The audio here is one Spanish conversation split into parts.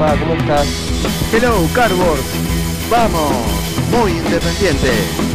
¿Cómo estás? Hello, Cardboard. Vamos, muy independiente.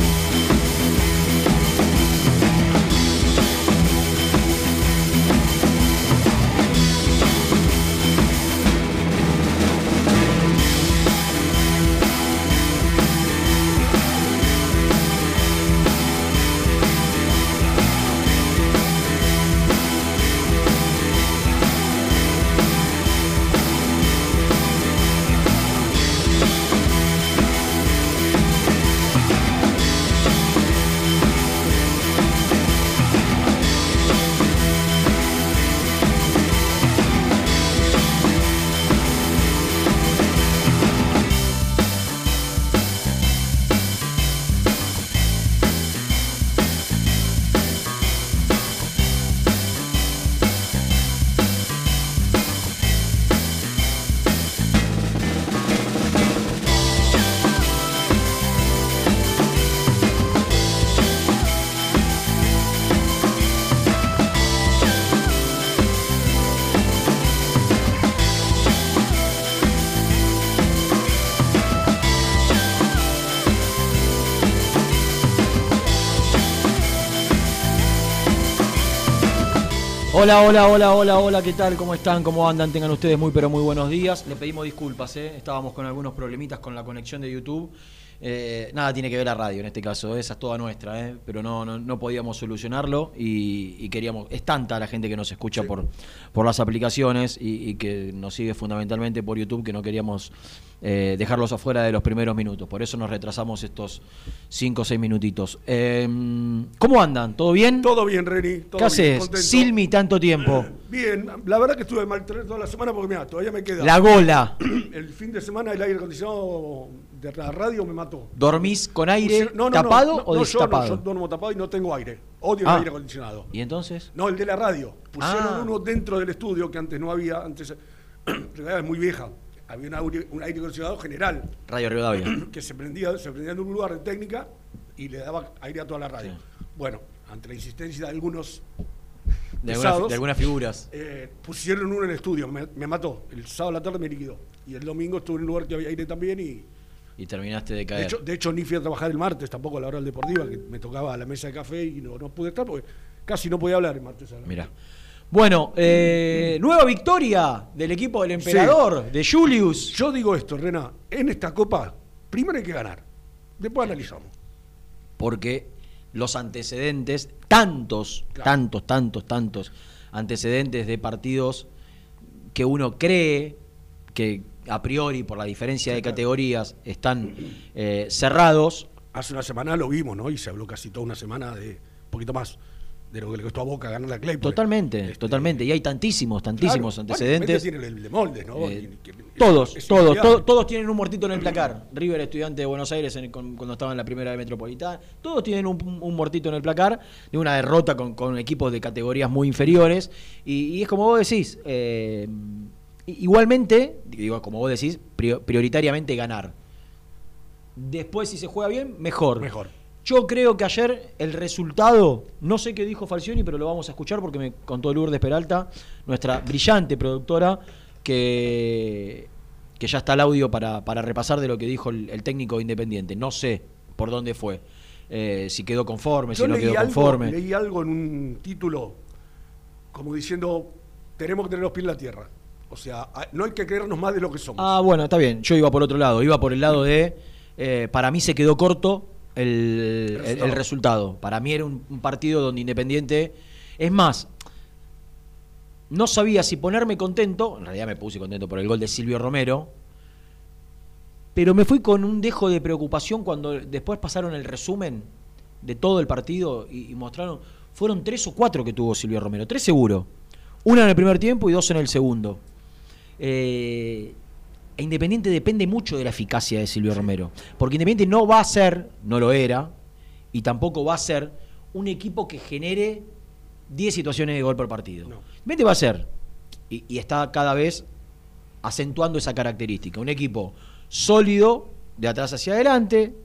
Hola, hola, hola, hola, hola, ¿qué tal? ¿Cómo están? ¿Cómo andan? Tengan ustedes muy, pero muy buenos días. Le pedimos disculpas, ¿eh? Estábamos con algunos problemitas con la conexión de YouTube. Eh, nada tiene que ver la radio en este caso, esa es toda nuestra, ¿eh? pero no, no, no podíamos solucionarlo y, y queríamos. Es tanta la gente que nos escucha por, por las aplicaciones y, y que nos sigue fundamentalmente por YouTube que no queríamos eh, dejarlos afuera de los primeros minutos. Por eso nos retrasamos estos 5 o 6 minutitos. Eh, ¿Cómo andan? ¿Todo bien? Todo bien, Reni. todo ¿Qué haces? Silmi tanto tiempo. Bien, la verdad que estuve mal toda la semana porque mira, todavía me queda. La gola. El fin de semana el aire acondicionado de la radio me mató. ¿Dormís con aire no, no, tapado no, no, o destapado? Yo, no, yo duermo tapado y no tengo aire. Odio Ah. el aire acondicionado. ¿Y entonces? No, el de la radio. Pusieron Ah. uno dentro del estudio que antes no había. Antes, es muy vieja. Había un aire, un aire acondicionado general Radio Rivadavia. que se prendía, se prendía en un lugar de técnica y le daba aire a toda la radio. Sí. Bueno, ante la insistencia de algunos De, alguna- pesados, de algunas figuras. eh, pusieron uno en el estudio, me, me mató. El sábado a la tarde me liquidó. Y el domingo estuve en un lugar que había aire también y. Y terminaste de De caer. hecho, de hecho, ni fui a trabajar el martes tampoco a la hora del deportiva, que me tocaba la mesa de café y no, no pude estar porque casi no podía hablar el martes. a la Mira. Bueno, eh, nueva victoria del equipo del emperador, de Julius. Yo digo esto, Rena, en esta copa, primero hay que ganar, después analizamos. porque los antecedentes, tantos, Claro. tantos, tantos, tantos antecedentes de partidos que uno cree que a priori, por la diferencia de categorías, están eh, cerrados. Hace una semana lo vimos, ¿no? Y se habló casi toda una semana de, un poquito más, de lo que le costó a Boca ganar la Clay. Totalmente, Este, totalmente. Y hay tantísimos, tantísimos claro, antecedentes. Tienen el de Moldes, ¿no? Eh, que- todos, es todos, inolvidable. to- todos tienen un muertito en el placar. River, estudiante de Buenos Aires, en- cuando estaba en la primera de Metropolitana, todos tienen un, un muertito en el placar de una derrota con, con equipos de categorías muy inferiores. Y, y es como vos decís, eh, igualmente, digo, como vos decís, prio- prioritariamente ganar. Después, si se juega bien, mejor. Mejor. Yo creo que ayer el resultado, no sé qué dijo Falcioni, pero lo vamos a escuchar porque me contó Lourdes Peralta, nuestra brillante productora, que, que ya está el audio para, para repasar de lo que dijo el, el técnico independiente. No sé por dónde fue. Eh, si quedó conforme, Yo si no quedó algo, conforme. leí algo en un título como diciendo, tenemos que tener los pies en la tierra. O sea, a- no hay que creernos más de lo que somos. Ah, bueno, está bien. Yo iba por otro lado. Iba por el lado de. eh, para mí se quedó corto el, el- el resultado. resultado. Para mí era un, un partido donde Independiente. Es más, no sabía si ponerme contento. En realidad me puse contento por el gol de Silvio Romero. Pero me fui con un dejo de preocupación cuando después pasaron el resumen de todo el partido y, y mostraron. Fueron tres o cuatro que tuvo Silvio Romero. Tres seguro. Una en el primer tiempo y dos en el segundo. Eh, e Independiente depende mucho de la eficacia de Silvio Romero. Porque Independiente no va a ser, no lo era, y tampoco va a ser un equipo que genere 10 situaciones de gol por partido. No. Independiente va a ser, y, y está cada vez acentuando esa característica, un equipo sólido, de atrás hacia adelante,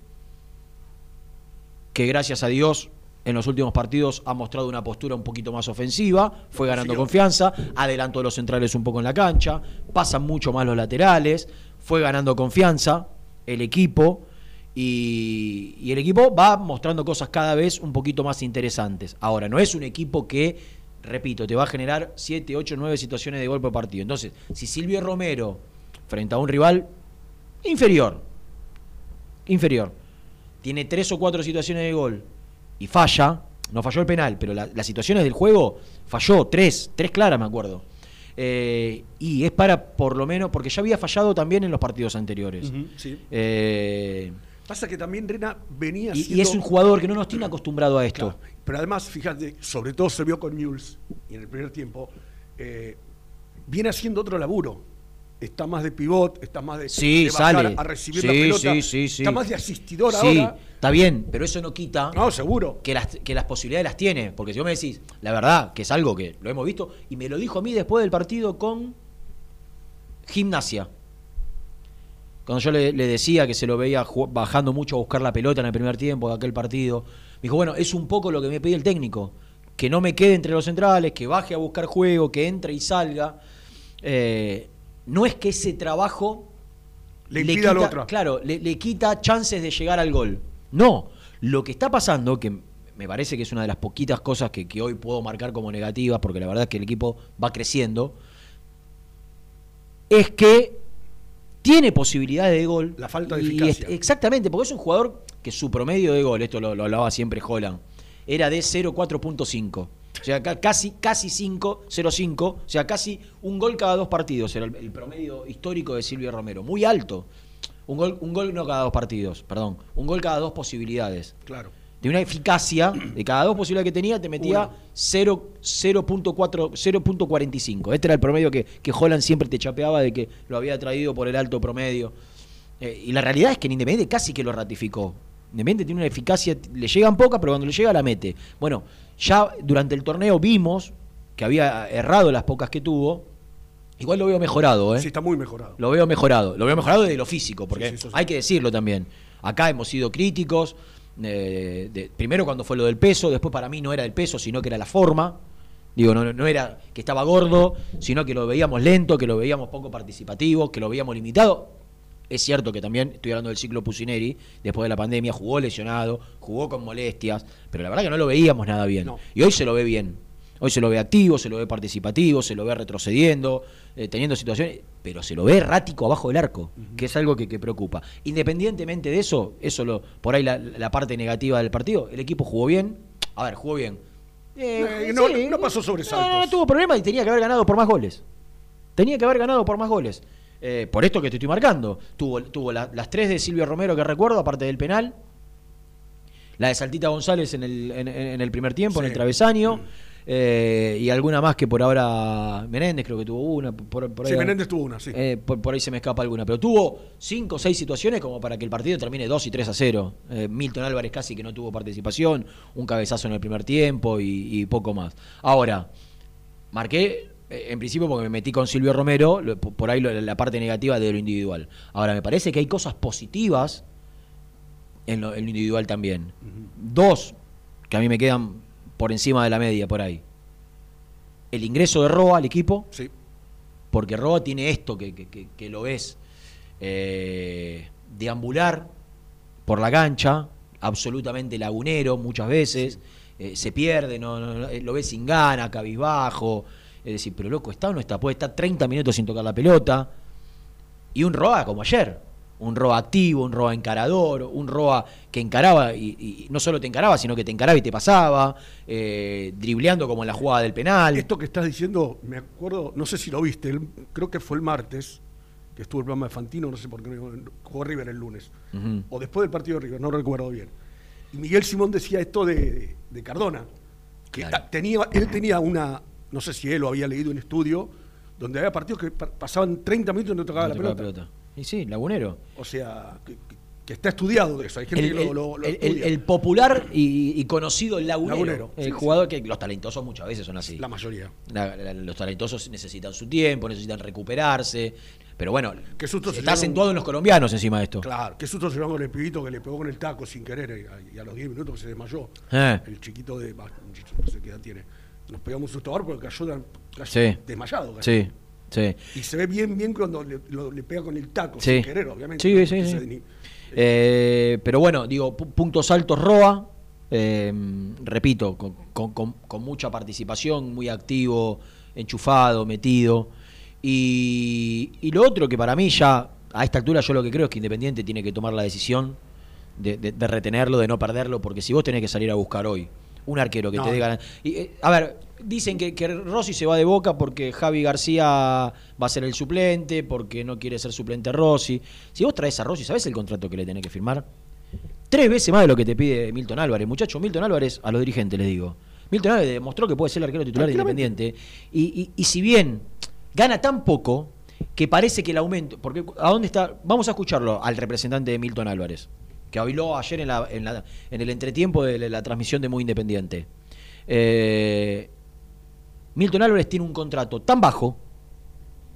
que gracias a Dios en los últimos partidos ha mostrado una postura un poquito más ofensiva, fue ganando confianza, adelantó los centrales un poco en la cancha, pasan mucho más los laterales, fue ganando confianza el equipo y, y el equipo va mostrando cosas cada vez un poquito más interesantes. Ahora, no es un equipo que, repito, te va a generar 7, 8, 9 situaciones de gol por partido. Entonces, si Silvio Romero, frente a un rival inferior, inferior, tiene tres o cuatro situaciones de gol y falla, no falló el penal, pero la- las situaciones del juego falló, tres, tres claras me acuerdo. Eh, y es para, por lo menos, porque ya había fallado también en los partidos anteriores. Sí. Eh, Pasa que también Rena venía y, y es un jugador que no nos tiene acostumbrado a esto. Claro, Pero además, fíjate, sobre todo se vio con Mules y en el primer tiempo, eh, viene haciendo otro laburo. Está más de pivot, está más de, Sí, de bajar sale. a recibir Sí, la pelota. sí. Está más de asistidor Sí, ahora. está bien, pero eso no quita No, seguro. que las, que las posibilidades las tiene. Porque si vos me decís, la verdad, que es algo que lo hemos visto, y me lo dijo a mí después del partido con Gimnasia. Cuando yo le, le decía que se lo veía bajando mucho a buscar la pelota en el primer tiempo de aquel partido, me dijo, bueno, es un poco lo que me pide el técnico. Que no me quede entre los centrales, que baje a buscar juego, que entre y salga. Eh, no es que ese trabajo Le al quita- otro. Claro, le, le quita chances de llegar al gol. No, lo que está pasando, que me parece que es una de las poquitas cosas que, que hoy puedo marcar como negativas, porque la verdad es que el equipo va creciendo, es que tiene posibilidades de gol. La falta de eficacia. es- exactamente, porque es un jugador que su promedio de gol, esto lo, lo hablaba siempre Holland, era de 0,4.5. O sea, ca- casi, casi 5, 0,5. O sea, casi un gol cada dos partidos era el, el promedio histórico de Silvio Romero. Muy alto. Un gol, un gol no cada dos partidos, perdón. Un gol cada dos posibilidades. Claro. De una eficacia, de cada dos posibilidades que tenía, te metía Una. 0 0.4 0.45. Este era el promedio que, que Holland siempre te chapeaba de que lo había traído por el alto promedio. Eh, y la realidad es que en Independiente casi que lo ratificó. Independiente tiene una eficacia, le llegan pocas, pero cuando le llega la mete. Bueno, ya durante el torneo vimos que había errado las pocas que tuvo. Igual lo veo mejorado, ¿eh? Sí, está muy mejorado. Lo veo mejorado. Lo veo mejorado desde lo físico, porque Sí, sí, eso sí. hay que decirlo también. Acá hemos sido críticos. eh, de- primero cuando fue lo del peso, después para mí no era el peso, sino que era la forma. Digo, no, no era que estaba gordo, sino que lo veíamos lento, que lo veíamos poco participativo, que lo veíamos limitado. Es cierto que también estoy hablando del ciclo Pusineri, después de la pandemia, jugó lesionado, jugó con molestias, pero la verdad que no lo veíamos nada bien. No. Y hoy se lo ve bien. Hoy se lo ve activo, se lo ve participativo, se lo ve retrocediendo, eh, teniendo situaciones, pero se lo ve errático abajo del arco, que es algo que, que preocupa. Independientemente de eso, eso lo, por ahí la, la parte negativa del partido, el equipo jugó bien. A ver, jugó bien. Eh, Eh, no- no pasó sobresaltos. No, no tuvo problema y tenía que haber ganado por más goles. Tenía que haber ganado por más goles. Eh, por esto que te estoy marcando. Tuvo, tuvo la- las tres de Silvio Romero que recuerdo, aparte del penal. La de Saltita González en el, en, en el primer tiempo, en el travesaño. eh, y alguna más que por ahora Menéndez creo que tuvo una. Por, por ahí, Sí, Menéndez tuvo una, sí. eh, por, por ahí se me escapa alguna. Pero tuvo cinco o seis situaciones como para que el partido termine 2 y 3 a 0. Eh, Milton Álvarez casi que no tuvo participación, un cabezazo en el primer tiempo y, y poco más. Ahora, marqué en principio porque me metí con Silvio Romero, por ahí la parte negativa de lo individual. Ahora, me parece que hay cosas positivas en lo, en lo individual también. Dos que a mí me quedan por encima de la media por ahí. El ingreso de Roa al equipo, Sí. porque Roa tiene esto que, que- que- que lo ves eh, deambular por la cancha, absolutamente lagunero muchas veces, eh, se pierde, no, eh, lo ves sin gana, cabizbajo, es decir, pero loco, ¿está o no está? Puede estar 30 minutos sin tocar la pelota, y un Roa como ayer, un Roa activo, un Roa encarador, un Roa que encaraba y, y no solo te encaraba, sino que te encaraba y te pasaba, eh, dribleando como en la jugada del penal. Esto que estás diciendo, me acuerdo, no sé si lo viste, el- creo que fue el martes, que estuvo el programa de Fantino, no sé por qué, jugó River el lunes, o después del partido de River, no recuerdo bien. Y Miguel Simón decía esto de, de Cardona, que Claro. tenía, él tenía una, no sé si él lo había leído un estudio, donde había partidos que pa- pasaban 30 minutos y no tocaba No la pelota. Y sí, lagunero. O sea, que, está estudiado de eso, hay gente El, que lo, el- lo- lo el- el- estudia. el popular y, y conocido lagunero. Lagunero, El sí, jugador que los talentosos muchas veces son así. la mayoría. La- la- los talentosos necesitan su tiempo, necesitan recuperarse. Pero bueno, Qué susto está acentuado en los colombianos encima de esto. Claro, qué susto se llevó con el pibito que le pegó con el taco sin querer eh, y a los 10 minutos se desmayó. Eh. El chiquito de. bah, no sé qué edad tiene. Nos pegamos un susto ahora porque cayó, cayó Sí. desmayado. cayó. Sí, sí. Y se ve bien, bien cuando le, lo- le pega con el taco Sí. sin querer, obviamente. Sí, sí, sí. ni- Eh, pero bueno, digo, pu- puntos altos Roa. eh, repito, con, con- con- con mucha participación, muy activo, enchufado, metido. Y, y lo otro que para mí ya, a esta altura yo lo que creo es que Independiente tiene que tomar la decisión de, de- de retenerlo, de no perderlo, porque si vos tenés que salir a buscar hoy un arquero que No. te dé ganas... Y, eh, a ver, dicen que, que Rossi se va de boca porque Javi García va a ser el suplente, porque no quiere ser suplente Rossi. Si vos traes a Rossi, ¿sabés el contrato que le tenés que firmar? Tres veces más de lo que te pide Milton Álvarez. Muchacho, Milton Álvarez, a los dirigentes les digo. Milton Álvarez demostró que puede ser el arquero titular de. Independiente. Y, y- y si bien gana tan poco, que parece que el aumento. Porque, ¿a dónde está? Vamos a escucharlo al representante de Milton Álvarez, que habló ayer en, la- en la- en el entretiempo de la, la transmisión de Muy Independiente. Eh, Milton Álvarez tiene un contrato tan bajo,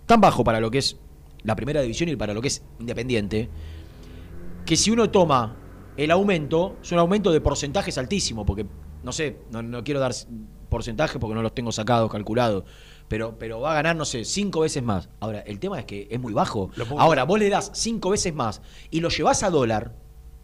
tan bajo para lo que es la primera división y para lo que es Independiente, que si uno toma el aumento, es un aumento de porcentajes altísimo, porque no sé, no, no quiero dar porcentajes porque no los tengo sacados, calculados, pero, pero va a ganar, no sé, cinco veces más. Ahora, el tema es que es muy bajo. Ahora, vos le das cinco veces más y lo llevas a dólar,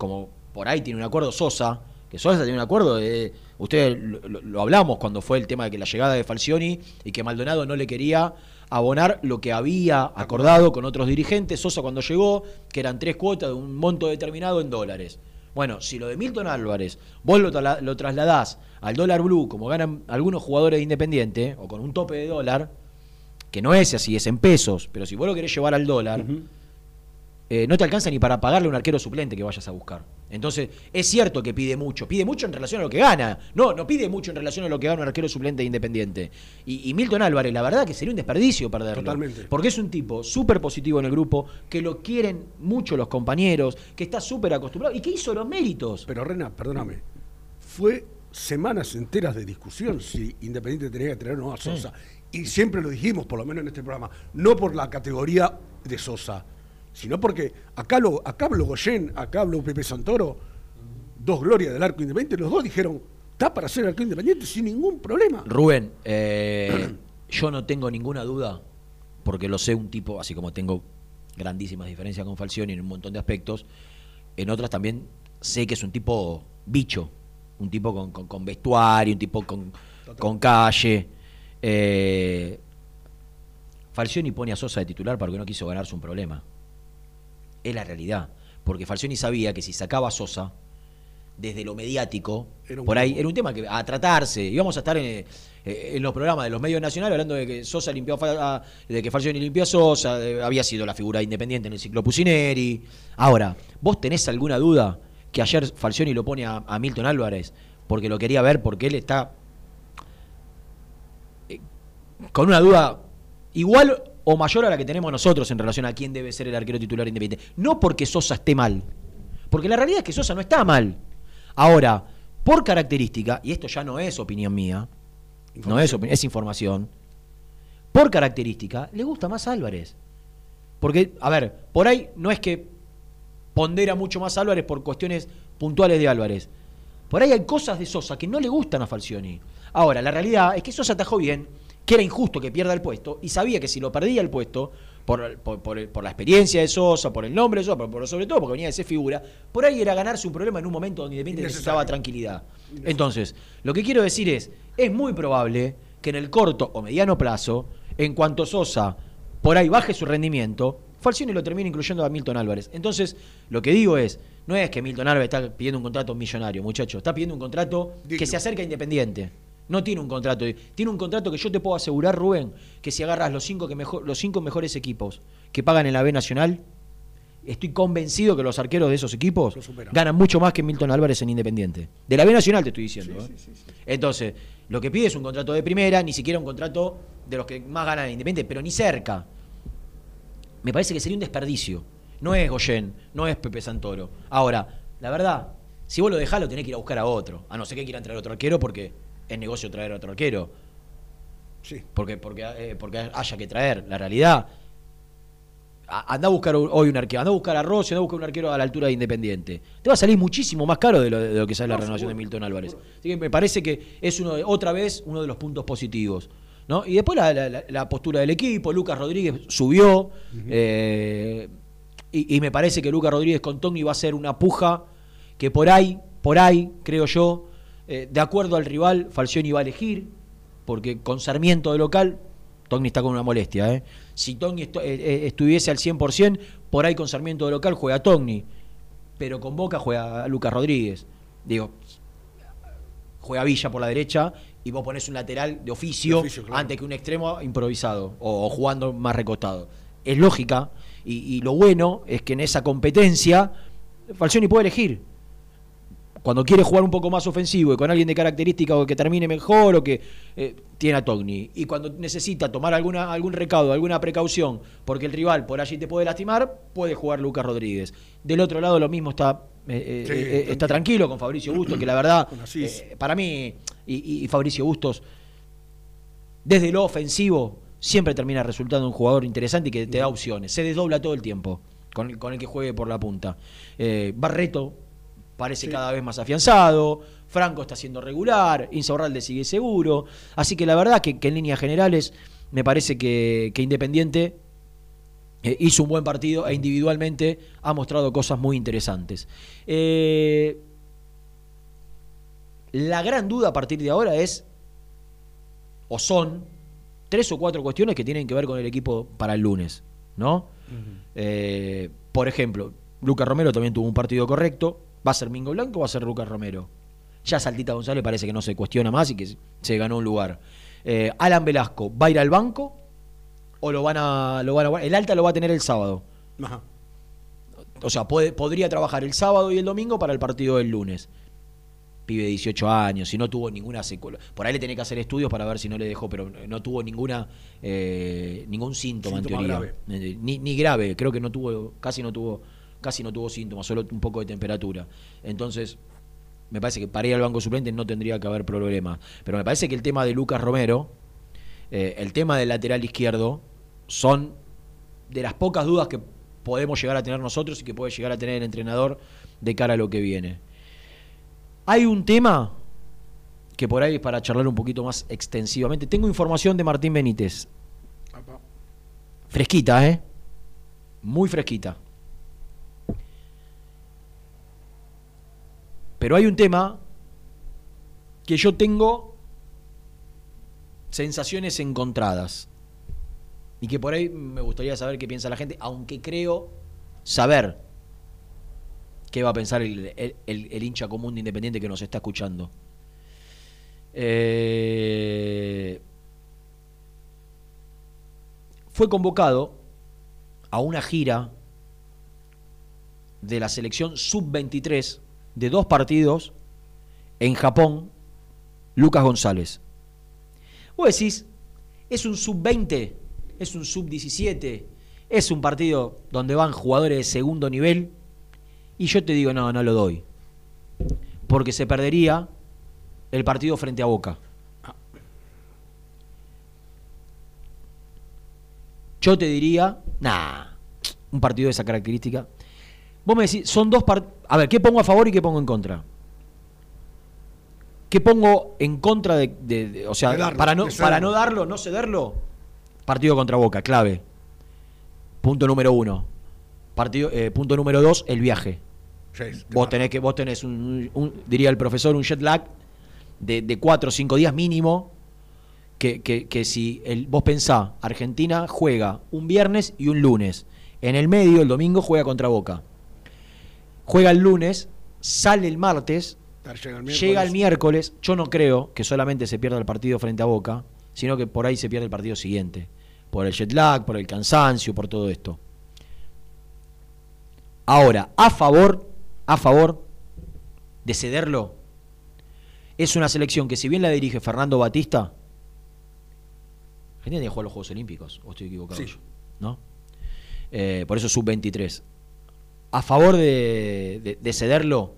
como por ahí tiene un acuerdo Sosa, que Sosa tiene un acuerdo de. Ustedes lo, hablamos cuando fue el tema de que la llegada de Falcioni y que Maldonado no le quería abonar lo que había acordado con otros dirigentes. Sosa cuando llegó, que eran tres cuotas de un monto determinado en dólares. Bueno, si lo de Milton Álvarez vos lo trasladás al dólar blue, como ganan algunos jugadores de Independiente, o con un tope de dólar, que no es así, es en pesos, pero si vos lo querés llevar al dólar, eh, no te alcanza ni para pagarle a un arquero suplente que vayas a buscar. Entonces, es cierto que pide mucho, pide mucho en relación a lo que gana. No, no pide mucho en relación a lo que gana un arquero suplente de independiente. Y, y Milton Álvarez, la verdad que sería un desperdicio perderlo. Totalmente. Porque es un tipo súper positivo en el grupo, que lo quieren mucho los compañeros, que está súper acostumbrado y que hizo los méritos. Pero Rena, perdóname, fue semanas enteras de discusión si Independiente tenía que traer o no a Sosa. Y siempre lo dijimos, por lo menos en este programa, no por la categoría de Sosa, sino porque acá, lo, acá habló Goyen, acá habló Pepe Santoro, dos glorias del arco independiente, los dos dijeron, está para ser arco independiente sin ningún problema. Rubén, eh, yo no tengo ninguna duda, porque lo sé un tipo, así como tengo grandísimas diferencias con Falcioni en un montón de aspectos, en otras también sé que es un tipo bicho, un tipo con, con- vestuario, un tipo con, con calle. Eh, Falcioni pone a Sosa de titular porque no quiso ganarse un problema. Es la realidad. Porque Falcioni sabía que si sacaba a Sosa, desde lo mediático, por ahí era un tema que a tratarse. Íbamos a estar en, eh, en los programas de los medios nacionales hablando de que Sosa limpió a, de que Falcioni limpió a Sosa, de- había sido la figura independiente en el ciclo Pusineri. Ahora, ¿vos tenés alguna duda que ayer Falcioni lo pone a, a Milton Álvarez porque lo quería ver, porque él está eh, con una duda igual o mayor a la que tenemos nosotros en relación a quién debe ser el arquero titular independiente. No porque Sosa esté mal, porque la realidad es que Sosa no está mal. Ahora, por característica, y esto ya no es opinión mía, no es, es información, por característica, le gusta más Álvarez. Porque, a ver, por ahí no es que pondera mucho más Álvarez por cuestiones puntuales de Álvarez. Por ahí hay cosas de Sosa que no le gustan a Falcioni. Ahora, la realidad es que Sosa atajó bien, que era injusto que pierda el puesto, y sabía que si lo perdía el puesto, por, por- por la experiencia de Sosa, por el nombre de Sosa, pero sobre todo porque venía de ser figura, por ahí era ganarse un problema en un momento donde Independiente necesitaba tranquilidad. Entonces, lo que quiero decir es, es muy probable que en el corto o mediano plazo, en cuanto Sosa por ahí baje su rendimiento, Falcioni lo termina incluyendo a Milton Álvarez. Entonces, lo que digo es, no es que Milton Álvarez está pidiendo un contrato millonario, muchacho, está pidiendo un contrato que se acerca a Independiente. No tiene un contrato, tiene un contrato que yo te puedo asegurar, Rubén, que si agarras los cinco, que mejor, los cinco mejores equipos que pagan en la B Nacional, estoy convencido que los arqueros de esos equipos ganan mucho más que Milton Álvarez en Independiente. De la B Nacional te estoy diciendo. ¿eh? Entonces, lo que pide es un contrato de primera, ni siquiera un contrato de los que más ganan en Independiente, pero ni cerca. Me parece que sería un desperdicio. No es Goyen, no es Pepe Santoro. Ahora, la verdad, si vos lo dejás, lo tenés que ir a buscar a otro. A no ser que quieran traer otro arquero porque es negocio traer otro arquero. Sí. Porque, porque, eh, porque haya que traer. La realidad. a- Anda a buscar hoy un arquero, anda a buscar a Rossi, anda a buscar un arquero a la altura de Independiente. Te va a salir muchísimo más caro de lo, de lo que sale la renovación de Milton Álvarez. Así que me parece que es uno de- otra vez uno de los puntos positivos. ¿no? Y después la, la- la- la postura del equipo, Lucas Rodríguez subió. eh, y, y me parece que Lucas Rodríguez con Togni va a ser una puja que por ahí, por ahí, creo yo, eh, de acuerdo al rival, Falcioni va a elegir, porque con Sarmiento de local, Togni está con una molestia. ¿eh? Si Togni estu- eh, eh, estuviese al 100%, por ahí con Sarmiento de local juega Togni, pero con Boca juega Lucas Rodríguez. Digo, juega Villa por la derecha y vos ponés un lateral de oficio, De oficio, claro. antes que un extremo improvisado o, o jugando más recostado. Es lógica y, y lo bueno es que en esa competencia Falcioni puede elegir. Cuando quiere jugar un poco más ofensivo y con alguien de característica o que termine mejor o que eh, tiene a Togni. Y cuando necesita tomar alguna, algún recaudo, alguna precaución, porque el rival por allí te puede lastimar, puede jugar Lucas Rodríguez. Del otro lado lo mismo está, eh, eh, Sí, eh, está tranquilo con Fabricio Bustos, que la verdad, para mí, y, Fabricio Bustos, desde lo ofensivo, siempre termina resultando un jugador interesante y que te da opciones. Se desdobla todo el tiempo con el, con el que juegue por la punta. Barreto parece cada vez más afianzado, Franco está siendo regular, Insaurralde sigue seguro. Así que la verdad que, que en líneas generales me parece que, que Independiente eh, hizo un buen partido e individualmente ha mostrado cosas muy interesantes. Eh, la gran duda a partir de ahora es, o son, tres o cuatro cuestiones que tienen que ver con el equipo para el lunes, ¿no? Eh, por ejemplo, Lucas Romero también tuvo un partido correcto. ¿Va a ser Mingo Blanco o va a ser Lucas Romero? Ya Saltita González parece que no se cuestiona más y que se ganó un lugar. Eh, Alan Velasco, ¿va a ir al banco? ¿O lo van a, lo van a El alta lo va a tener el sábado. Ajá. O sea, puede- podría trabajar el sábado y el domingo para el partido del lunes. Pibe de 18 años, si no tuvo ninguna secuela. Por ahí le tenía que hacer estudios para ver si no le dejó, pero no tuvo ninguna eh, ningún síntoma, en teoría. Eh, Ni, ni grave, creo que no tuvo, casi no tuvo, casi no tuvo síntomas, solo un poco de temperatura. Entonces, me parece que para ir al banco suplente no tendría que haber problema. Pero me parece que el tema de Lucas Romero, eh, el tema del lateral izquierdo, son de las pocas dudas que podemos llegar a tener nosotros y que puede llegar a tener el entrenador de cara a lo que viene. Hay un tema que por ahí es para charlar un poquito más extensivamente. Tengo información de Martín Benítez. Fresquita, ¿eh? Muy fresquita. Pero hay un tema que yo tengo sensaciones encontradas. Y que por ahí me gustaría saber qué piensa la gente, aunque creo saber qué va a pensar el, hincha común de Independiente que nos está escuchando. Eh, fue convocado a una gira de la selección sub-23 de dos partidos en Japón, Lucas González. Vos decís, es un sub-20, es un sub-17, es un partido donde van jugadores de segundo nivel, y yo te digo, no, no lo doy. Porque se perdería el partido frente a Boca. Yo te diría, nah, un partido de esa característica. Vos me decís, son dos partidos. A ver, ¿qué pongo a favor y qué pongo en contra? ¿Qué pongo en contra de. de- de- o sea, De darlo, para, no, para no darlo, no cederlo? Partido contra Boca, clave. Punto número uno. Partido, eh, punto número dos, el viaje. Vos tenés que, vos tenés un, un- diría el profesor, un jet lag de, de cuatro o cinco días mínimo. Que, que- que si el, vos pensá, Argentina juega un viernes y un lunes. En el medio, el domingo, juega contra Boca. Juega el lunes, sale el martes, Llega el llega el miércoles. Yo no creo que solamente se pierda el partido frente a Boca, sino que por ahí se pierde el partido siguiente. Por el jet lag, por el cansancio, por todo esto. Ahora, a favor, a favor de cederlo, es una selección que si bien la dirige Fernando Batista, Argentina tiene que jugar los Juegos Olímpicos, o estoy equivocado Sí. yo, ¿no? Eh, por eso sub-23. A favor de, de- de cederlo,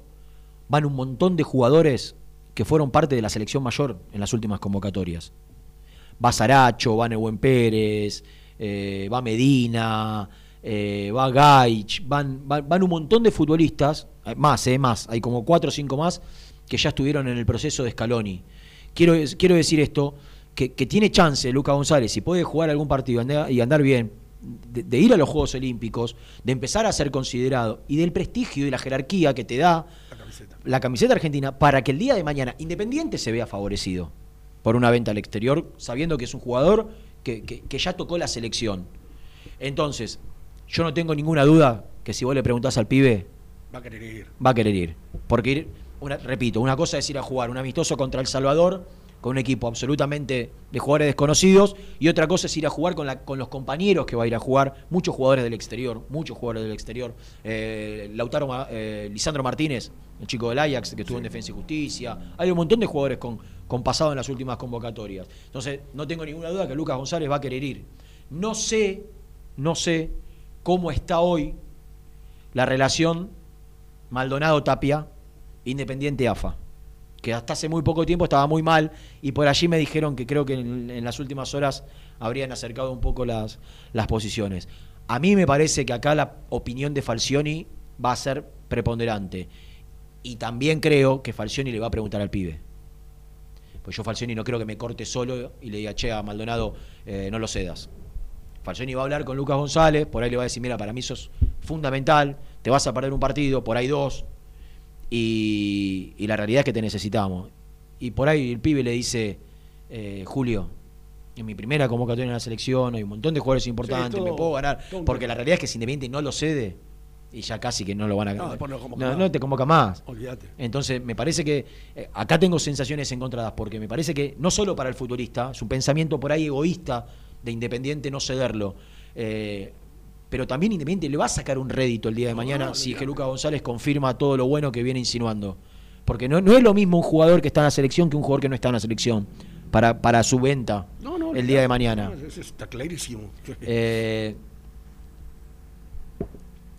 van un montón de jugadores que fueron parte de la selección mayor en las últimas convocatorias. Va Saracho, va Nehuen Pérez, eh, va Medina, eh, va Gaich, van, un montón de futbolistas, eh, más, eh, más, hay como cuatro o cinco más que ya estuvieron en el proceso de Scaloni. Quiero, quiero decir esto, que, que tiene chance Luca González, si puede jugar algún partido y andar bien, de, de ir a los Juegos Olímpicos, de empezar a ser considerado y del prestigio y la jerarquía que te da La camiseta. la camiseta argentina para que el día de mañana Independiente se vea favorecido por una venta al exterior, sabiendo que es un jugador que, que- que ya tocó la selección. Entonces, yo no tengo ninguna duda que si vos le preguntás al pibe, Va a querer ir. va a querer ir. Porque ir, una- repito, una cosa es ir a jugar un amistoso contra El Salvador con un equipo absolutamente de jugadores desconocidos y otra cosa es ir a jugar con, la- con los compañeros que va a ir a jugar, muchos jugadores del exterior, muchos jugadores del exterior. Eh, Lautaro, eh, Lisandro Martínez, el chico del Ajax que estuvo en Defensa y Justicia. Hay un montón de jugadores con, con pasado en las últimas convocatorias. Entonces, no tengo ninguna duda que Lucas González va a querer ir. No sé, no sé cómo está hoy la relación Maldonado-Tapia, Independiente-AFA, que hasta hace muy poco tiempo estaba muy mal y por allí me dijeron que creo que en, las últimas horas habrían acercado un poco las, las posiciones. A mí me parece que acá la opinión de Falcioni va a ser preponderante y también creo que Falcioni le va a preguntar al pibe. Pues yo Falcioni no creo que me corte solo y le diga, che, a Maldonado, eh, no lo cedas. Falcioni va a hablar con Lucas González, por ahí le va a decir, mira, para mí sos fundamental, te vas a perder un partido, por ahí dos, y, y la realidad es que te necesitamos. Y por ahí el pibe le dice, eh, Julio, en mi primera convocatoria en la selección hay un montón de jugadores importantes, todo- me puedo ganar, porque la realidad es que si Independiente no lo cede, y ya casi que no lo van a No, ganar. después no no, más. no te convoca más. Olvídate. Entonces, me parece que eh, acá tengo sensaciones encontradas, porque me parece que no solo para el futbolista, es un pensamiento por ahí egoísta de Independiente no cederlo, eh, pero también Independiente le va a sacar un rédito el día de mañana no, si es que. Lucas González confirma todo lo bueno que viene insinuando. Porque no, no es lo mismo un jugador que está en la selección que un jugador que no está en la selección para, para su venta No, no, el día de mañana. Eso está clarísimo. Eh,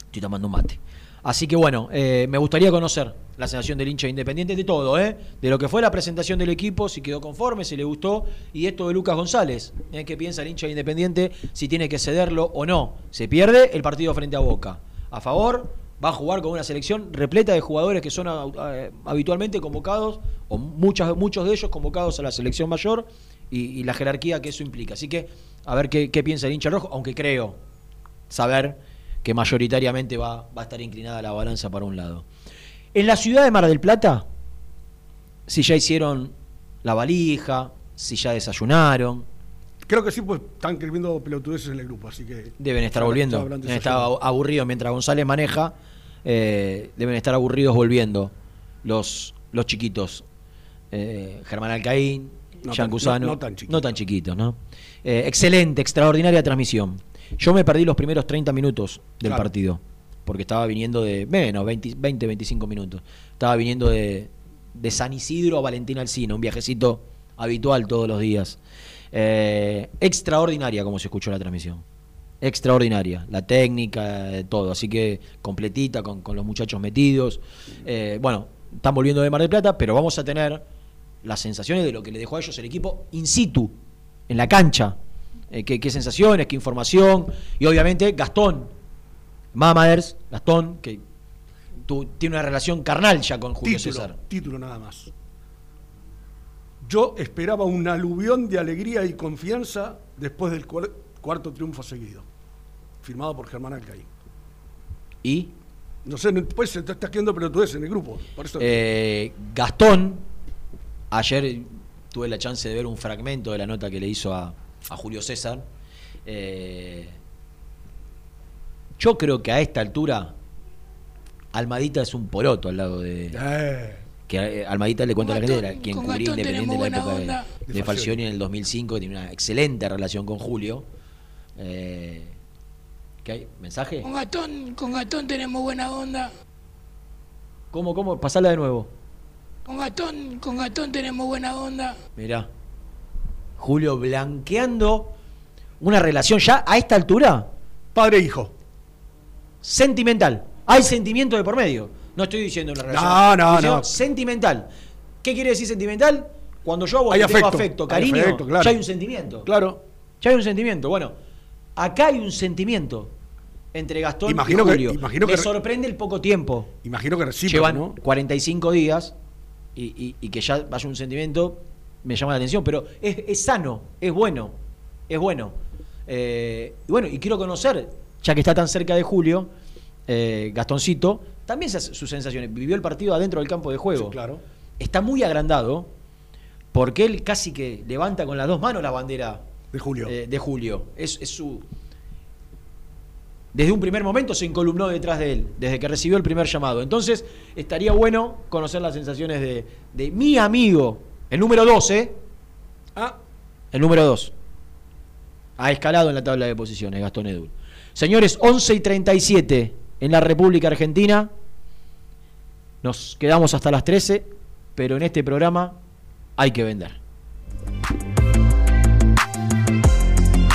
estoy tomando un mate. Así que bueno, eh, me gustaría conocer la sensación del hincha independiente de todo, ¿eh? de lo que fue la presentación del equipo, si quedó conforme, si le gustó, y esto de Lucas González, ¿eh? qué piensa el hincha independiente, si tiene que cederlo o no. Se pierde el partido frente a Boca. A favor, va a jugar con una selección repleta de jugadores que son eh, habitualmente convocados, o muchas, muchos de ellos convocados a la selección mayor, y, la jerarquía que eso implica. Así que, a ver qué, qué piensa el hincha rojo, aunque creo saber que mayoritariamente va, va a estar inclinada la balanza para un lado. En la ciudad de Mar del Plata, si ya hicieron la valija, si ya desayunaron, Creo que sí, pues están escribiendo pelotudeces en el grupo, así que. deben estar volviendo. Deben estar aburridos mientras González maneja, eh, deben estar aburridos volviendo los, los chiquitos. Eh, Germán Alcaín, No Jean tan- Cusano, no- no tan chiquitos. no tan chiquitos, ¿no? Eh, excelente, extraordinaria transmisión. Yo me perdí los primeros 30 minutos del Claro. partido. Porque estaba viniendo de menos, 20, 20 25 minutos. Estaba viniendo de, de San Isidro a Valentín Alcina, un viajecito habitual todos los días. Eh, extraordinaria como se escuchó la transmisión. Extraordinaria, la técnica, eh, todo. Así que completita con, con los muchachos metidos. Eh, bueno, están volviendo de Mar del Plata, pero vamos a tener las sensaciones de lo que le dejó a ellos el equipo in situ, en la cancha. Eh, qué, qué sensaciones, qué información. Y obviamente Gastón, Mamaders, Gastón, que tu- tiene una relación carnal ya con Julio título, César. título nada más. Yo esperaba un aluvión de alegría y confianza después del cuar- cuarto triunfo seguido, firmado por Germán Alcaí. Y No sé, después se te estás quedando pelotudes en el grupo. Por eso eh, Gastón, ayer tuve la chance de ver un fragmento de la nota que le hizo a, a Julio César. Eh, yo creo que a esta altura Almadita es un poroto al lado de... Eh, que eh, Almadita le cuento a la gente, era quien cubría Independiente en la época de, de De Falcioni en el 2005, que tiene una excelente relación con Julio. Eh, ¿Qué hay? ¿Mensaje? Con Gastón, con Gastón tenemos buena onda. ¿Cómo, cómo? Pasala de nuevo. Con Gastón, con Gastón tenemos buena onda. Mirá. Julio blanqueando una relación ya a esta altura padre e hijo. Sentimental. Hay sentimiento de por medio. No estoy diciendo una relación. No, no, no. Sentimental. ¿Qué quiere decir sentimental? Cuando yo a vos Hay te tengo afecto. Hay cariño, afecto, claro. ya hay un sentimiento. Claro. Ya hay un sentimiento. Bueno, acá hay un sentimiento entre Gastón Imagino y que- Julio. imagino Me que- sorprende el poco tiempo. Imagino que recibe, Llevan ¿no? 45 días y, y- y que ya vaya un sentimiento me llama la atención, pero es, es sano, es bueno, es bueno. Eh, y bueno, y quiero conocer, ya que está tan cerca de Julio, eh, Gastoncito, también sus sensaciones. Vivió el partido adentro del campo de juego. Sí, claro. Está muy agrandado porque él casi que levanta con las dos manos la bandera De Julio. eh, de Julio. Es, es su. Desde un primer momento se encolumnó detrás de él, desde que recibió el primer llamado. Entonces, estaría bueno conocer las sensaciones de, de mi amigo, el número 12, Ah, el número 2. Ha escalado en la tabla de posiciones, Gastón Edul. Señores, 11 y 37 en la República Argentina. Nos quedamos hasta las 13, pero en este programa hay que vender.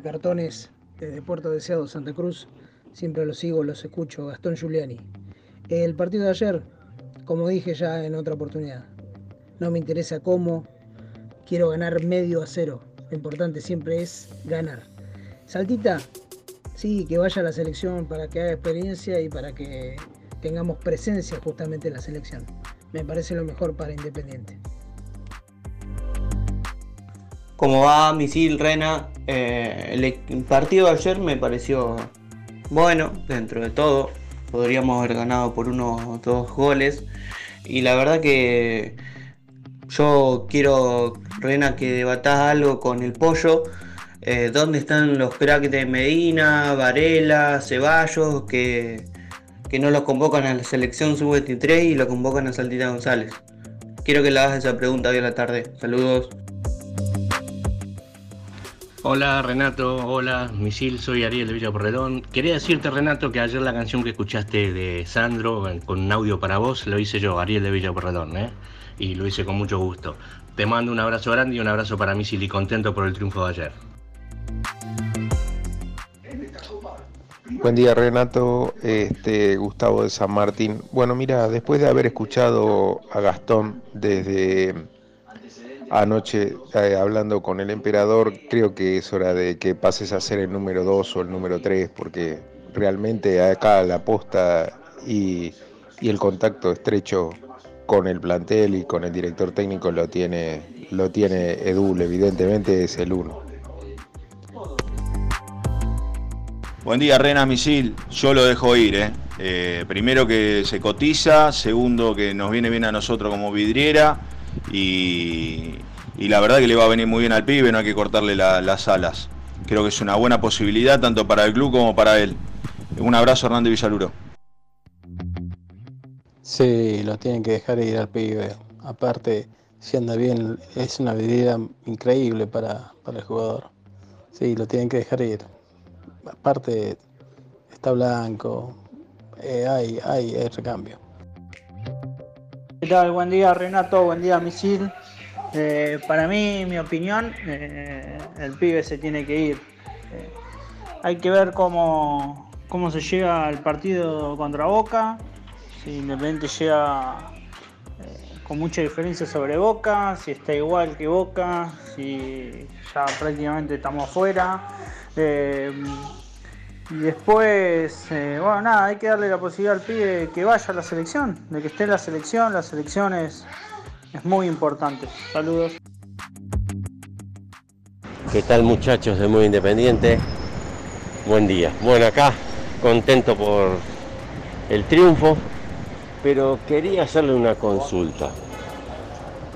Cartones, desde Puerto Deseado, Santa Cruz. Siempre los sigo, los escucho. Gastón Giuliani. El partido de ayer, como dije ya en otra oportunidad, no me interesa cómo, quiero ganar medio a cero. Lo importante siempre es ganar. Saltita, sí, que vaya a la selección para que haga experiencia y para que tengamos presencia justamente en la selección. Me parece lo mejor para Independiente. ¿Cómo va, Misil, Rena? Eh, el, el partido de ayer me pareció bueno, dentro de todo. Podríamos haber ganado por unos dos goles. Y la verdad que yo quiero, Rena, que debatás algo con el pollo. Eh, ¿Dónde están los cracks de Medina, Varela, Ceballos, que, que no los convocan a la selección sub-23 y lo convocan a Saltita González? Quiero que le hagas esa pregunta hoy a la tarde. Saludos. Hola Renato, hola Misil, soy Ariel de Villa Porredón. Quería decirte Renato que ayer la canción que escuchaste de Sandro eh, con un audio para vos lo hice yo, Ariel de Villa Porredón, ¿eh? y lo hice con mucho gusto. Te mando un abrazo grande y un abrazo para Misil y contento por el triunfo de ayer. Buen día Renato, este, Gustavo de San Martín. Bueno, mira, después de haber escuchado a Gastón desde anoche eh, hablando con el emperador, creo que es hora de que pases a ser el número 2 o el número 3, porque realmente acá la posta y, el contacto estrecho con el plantel y con el director técnico lo tiene, lo tiene Edul, evidentemente es el uno. Buen día, Rena Misil. Yo lo dejo ir, ¿eh? Eh, primero que se cotiza, segundo que nos viene bien a nosotros como vidriera y, la verdad que le va a venir muy bien al pibe, no hay que cortarle la- las alas. Creo que es una buena posibilidad tanto para el club como para él. Un abrazo, Hernández Villaluro. Sí, lo tienen que dejar ir al pibe. Aparte, si anda bien, es una vidriera increíble para, para el jugador. Sí, lo tienen que dejar ir. Aparte, está blanco, eh, hay, hay, hay recambio. ¿Qué tal? Buen día Renato, buen día Misil. Eh, para mí, mi opinión, eh, el pibe se tiene que ir. Eh, hay que ver cómo, cómo se llega al partido contra Boca. Si Independiente llega con mucha diferencia sobre Boca, si está igual que Boca, si ya prácticamente estamos afuera. Y después, eh, bueno, nada, hay que darle la posibilidad al pibe que vaya a la selección, de que esté en la selección. La selección es, es muy importante. Saludos. ¿Qué tal muchachos de Muy Independiente? Buen día. Bueno, acá contento por el triunfo, pero quería hacerle una consulta.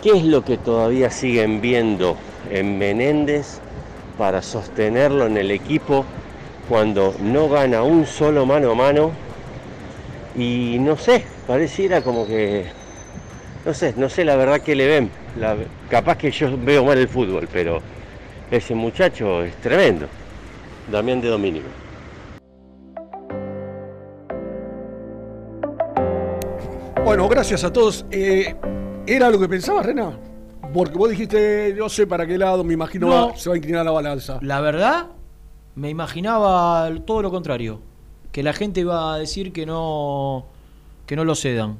¿Qué es lo que todavía siguen viendo en Menéndez para sostenerlo en el equipo cuando no gana un solo mano a mano? Y no sé, pareciera como que, no sé, no sé la verdad que le ven. La- capaz que yo veo mal el fútbol, pero ese muchacho es tremendo. Damián de Domínico. Bueno, gracias a todos. Eh, ¿Era lo que pensabas, Rena? Porque vos dijiste, no sé para qué lado, me imagino No. va- se va a inclinar la balanza. La verdad, me imaginaba todo lo contrario. Que la gente iba a decir que no, que no lo cedan.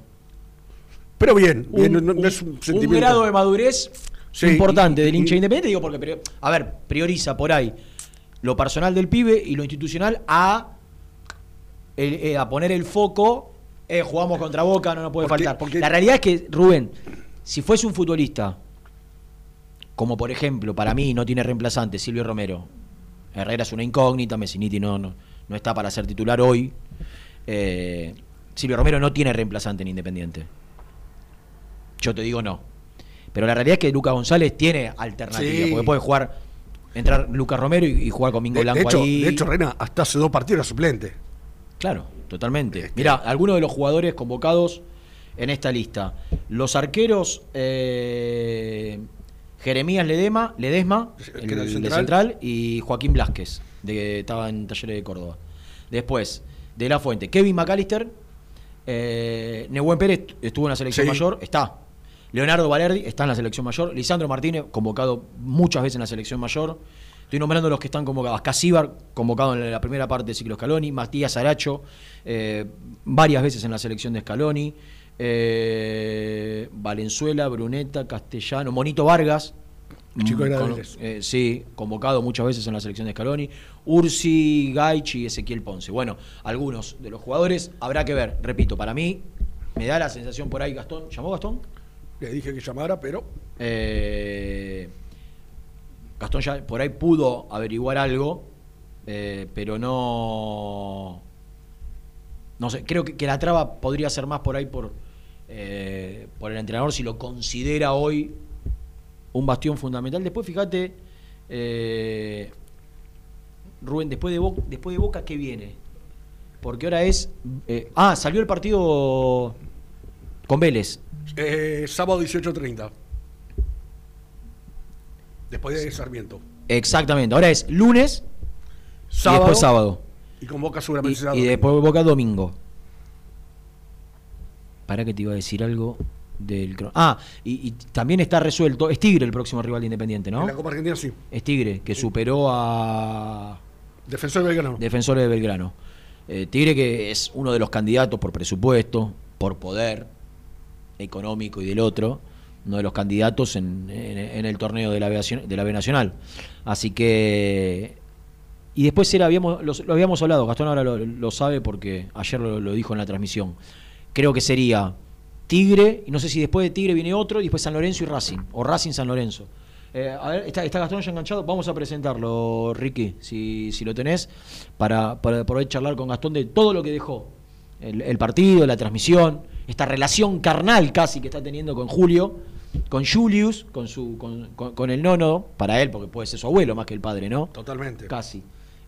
Pero bien, bien, Un- no, no es un sentimiento. grado de madurez Sí, importante y- del y- hincha independiente, digo, porque, a ver, prioriza por ahí lo personal del pibe y lo institucional a, el- eh, a poner el foco, eh, jugamos contra Boca, no nos puede Porque- faltar. porque- La realidad es que, Rubén, si fuese un futbolista, como por ejemplo, para mí no tiene reemplazante, Silvio Romero, Herrera es una incógnita, Messiniti no, no, no está para ser titular hoy, eh, Silvio Romero no tiene reemplazante en Independiente. Yo te digo no. Pero la realidad es que Lucas González tiene alternativa, Sí. porque puede jugar, entrar Lucas Romero y, y jugar con Mingo De, Blanco de hecho, ahí. de hecho, Rena, hasta hace dos partidos era suplente. Claro, totalmente. Mira, algunos de los jugadores convocados en esta lista. Los arqueros, eh, Jeremías Ledema, Ledesma, el, el de central. central, y Joaquín Blasquez, de, que estaba en Talleres de Córdoba. Después, de La Fuente, Kevin McAllister, eh, Nehuen Pérez estuvo en la selección Sí. mayor, está. Leonardo Valerdi está en la selección mayor. Lisandro Martínez, convocado muchas veces en la selección mayor. Estoy nombrando los que están convocados. Casíbar, convocado en la primera parte de ciclo Scaloni. Matías Aracho, eh, varias veces en la selección de Scaloni. Eh, Valenzuela, Bruneta, Castellano, Monito Vargas. Chico con- eh, sí, convocado muchas veces en la selección de Scaloni. Ursi, Gaichi y Ezequiel Ponce. Bueno, algunos de los jugadores habrá que ver. Repito, para mí me da la sensación por ahí, Gastón. ¿Llamó Gastón? Le dije que llamara, pero Eh, Gastón ya por ahí pudo averiguar algo, eh, pero no. No sé, creo que, que la traba podría ser más por ahí por, eh, por el entrenador si lo considera hoy un bastión fundamental. Después, fíjate, eh, Rubén, después de, Boca, después de Boca, ¿qué viene? Porque ahora es. eh, ah, salió el partido con Vélez. Eh, sábado 18.30. Después de Sarmiento. Exactamente. Ahora es lunes Sábado. y después sábado. Y con Boca seguramente será Y, y domingo. después Boca domingo. Para que te iba a decir algo del. Ah, y, y también está resuelto. Es Tigre el próximo rival de Independiente, ¿no? En la Copa Argentina sí. Es Tigre, que superó a. Defensor Belgrano. Defensores de Belgrano. Eh, Tigre que es uno de los candidatos por presupuesto, por poder económico y del otro, uno de los candidatos en, en- en el torneo de la, B, de la B Nacional. Así que... Y después era, habíamos, lo, lo habíamos hablado, Gastón ahora lo, lo sabe porque ayer lo, lo dijo en la transmisión. Creo que sería Tigre, y no sé si después de Tigre viene otro, y después San Lorenzo y Racing, o Racing San Lorenzo. Eh, a ver, está, está Gastón ya enganchado. Vamos a presentarlo, Ricky, si, si lo tenés, para, para poder charlar con Gastón de todo lo que dejó. El, el partido, la transmisión, esta relación carnal casi que está teniendo con Julio, con Julius, con, su, con, con- con el nono, para él, porque puede ser su abuelo más que el padre, ¿no? Totalmente. Casi.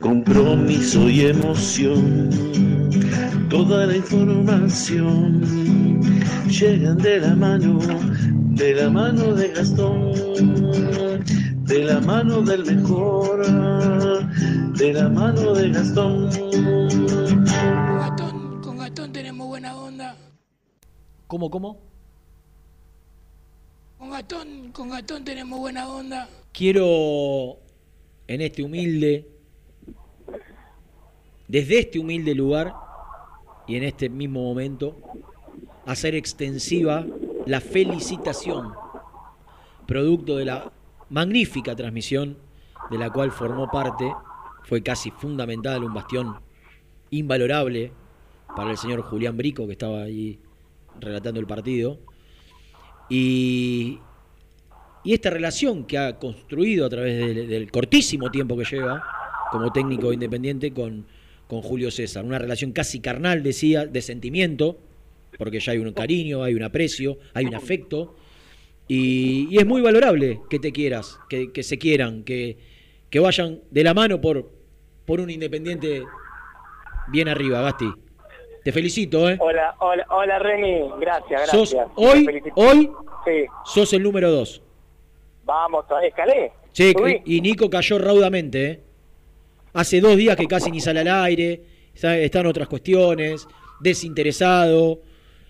Compromiso y emoción, toda la información llegan de la mano, de la mano de Gastón, de la mano del mejor, de la mano de Gastón. Gastón, con Gastón tenemos buena onda. ¿Cómo, cómo? Con Gastón, con Gastón tenemos buena onda. Quiero en este humilde, desde este humilde lugar y en este mismo momento, hacer extensiva la felicitación, producto de la magnífica transmisión de la cual formó parte, fue casi fundamental, un bastión invalorable para el señor Julián Brico, que estaba ahí relatando el partido. Y, y esta relación que ha construido a través del, del cortísimo tiempo que lleva como técnico independiente con, con Julio César. Una relación casi carnal, decía, de sentimiento, porque ya hay un cariño, hay un aprecio, hay un afecto. Y, y es muy valorable que te quieras, que, que se quieran, que, que vayan de la mano por, por un independiente bien arriba, Gasti. Te felicito, ¿eh? Hola, hola, hola Reni, gracias, Sos gracias. hoy, hoy, Sí, sos el número dos. vamos, escalé. Sí, y Nico cayó raudamente, ¿eh? Hace dos días que casi ni sale al aire, está, está en otras cuestiones, desinteresado.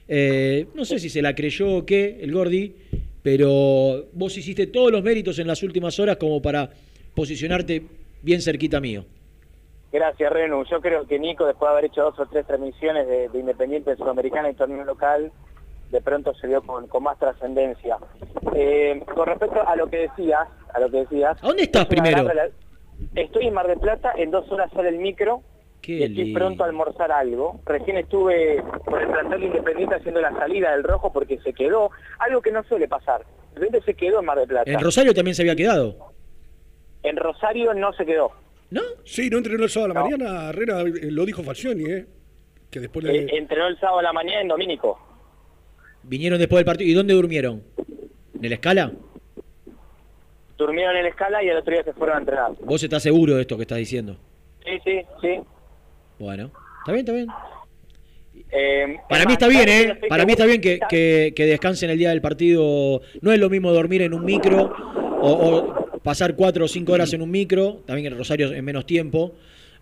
eh, no sé si se la creyó o qué, el Gordi, pero vos hiciste todos los méritos en las últimas horas como para posicionarte bien cerquita mío. Gracias, Renu. Yo creo que Nico, después de haber hecho dos o tres transmisiones de, de Independiente Sudamericana y torneo local, de pronto se vio con, con más trascendencia. Eh, con respecto a lo que decías, a lo que decías. ¿A dónde estás es primero? gran Estoy en Mar del Plata, en dos horas sale el micro. Qué y estoy lindo. pronto a almorzar algo. Recién estuve por el plantel de Independiente haciendo la salida del rojo porque se quedó, algo que no suele pasar. De repente se quedó en Mar del Plata. En Rosario también se había quedado. En Rosario no se quedó. ¿No? Sí, no entrenó el sábado a la mañana, Herrera eh, lo dijo Falcioni, ¿eh? Que después le... Eh, entrenó el sábado a la mañana en Domínico. Vinieron después del partido. ¿Y dónde durmieron? ¿En la escala? Durmieron en la escala y el otro día se fueron a entrenar. ¿Vos estás seguro de esto que estás diciendo? Sí, sí, sí. Bueno, está bien, está bien. Eh, Para es mí está bien, ¿sabes que no ¿eh? Para mí está bien que, que, que descansen el día del partido. No es lo mismo dormir en un micro o, o pasar cuatro o cinco horas en un micro, también en Rosario en menos tiempo.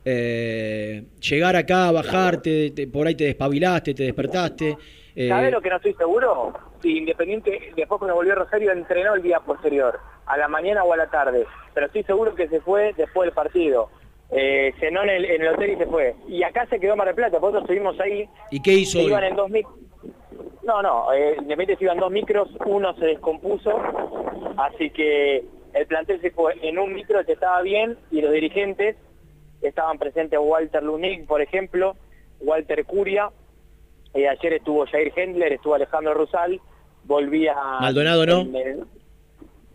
Eh, llegar acá, bajarte, te- por ahí te despabilaste, te despertaste. Eh, ¿Sabes lo que no estoy seguro? Si Independiente, después cuando volvió a Rosario, entrenó el día posterior, a la mañana o a la tarde. Pero estoy seguro que se fue después del partido. Eh, cenó en el, en el hotel y se fue. Y acá se quedó Mar del Plata, nosotros estuvimos ahí. ¿Y qué hizo Se hoy? iban en dos mic- No, no, eh, Independiente se iban dos micros, uno se descompuso, así que el plantel se fue en un micro que estaba bien y los dirigentes estaban presentes Walter Lunig, por ejemplo, Walter Curia, eh, ayer estuvo Jair Hendler, estuvo Alejandro Rusal, volvía... Maldonado, ¿no? el-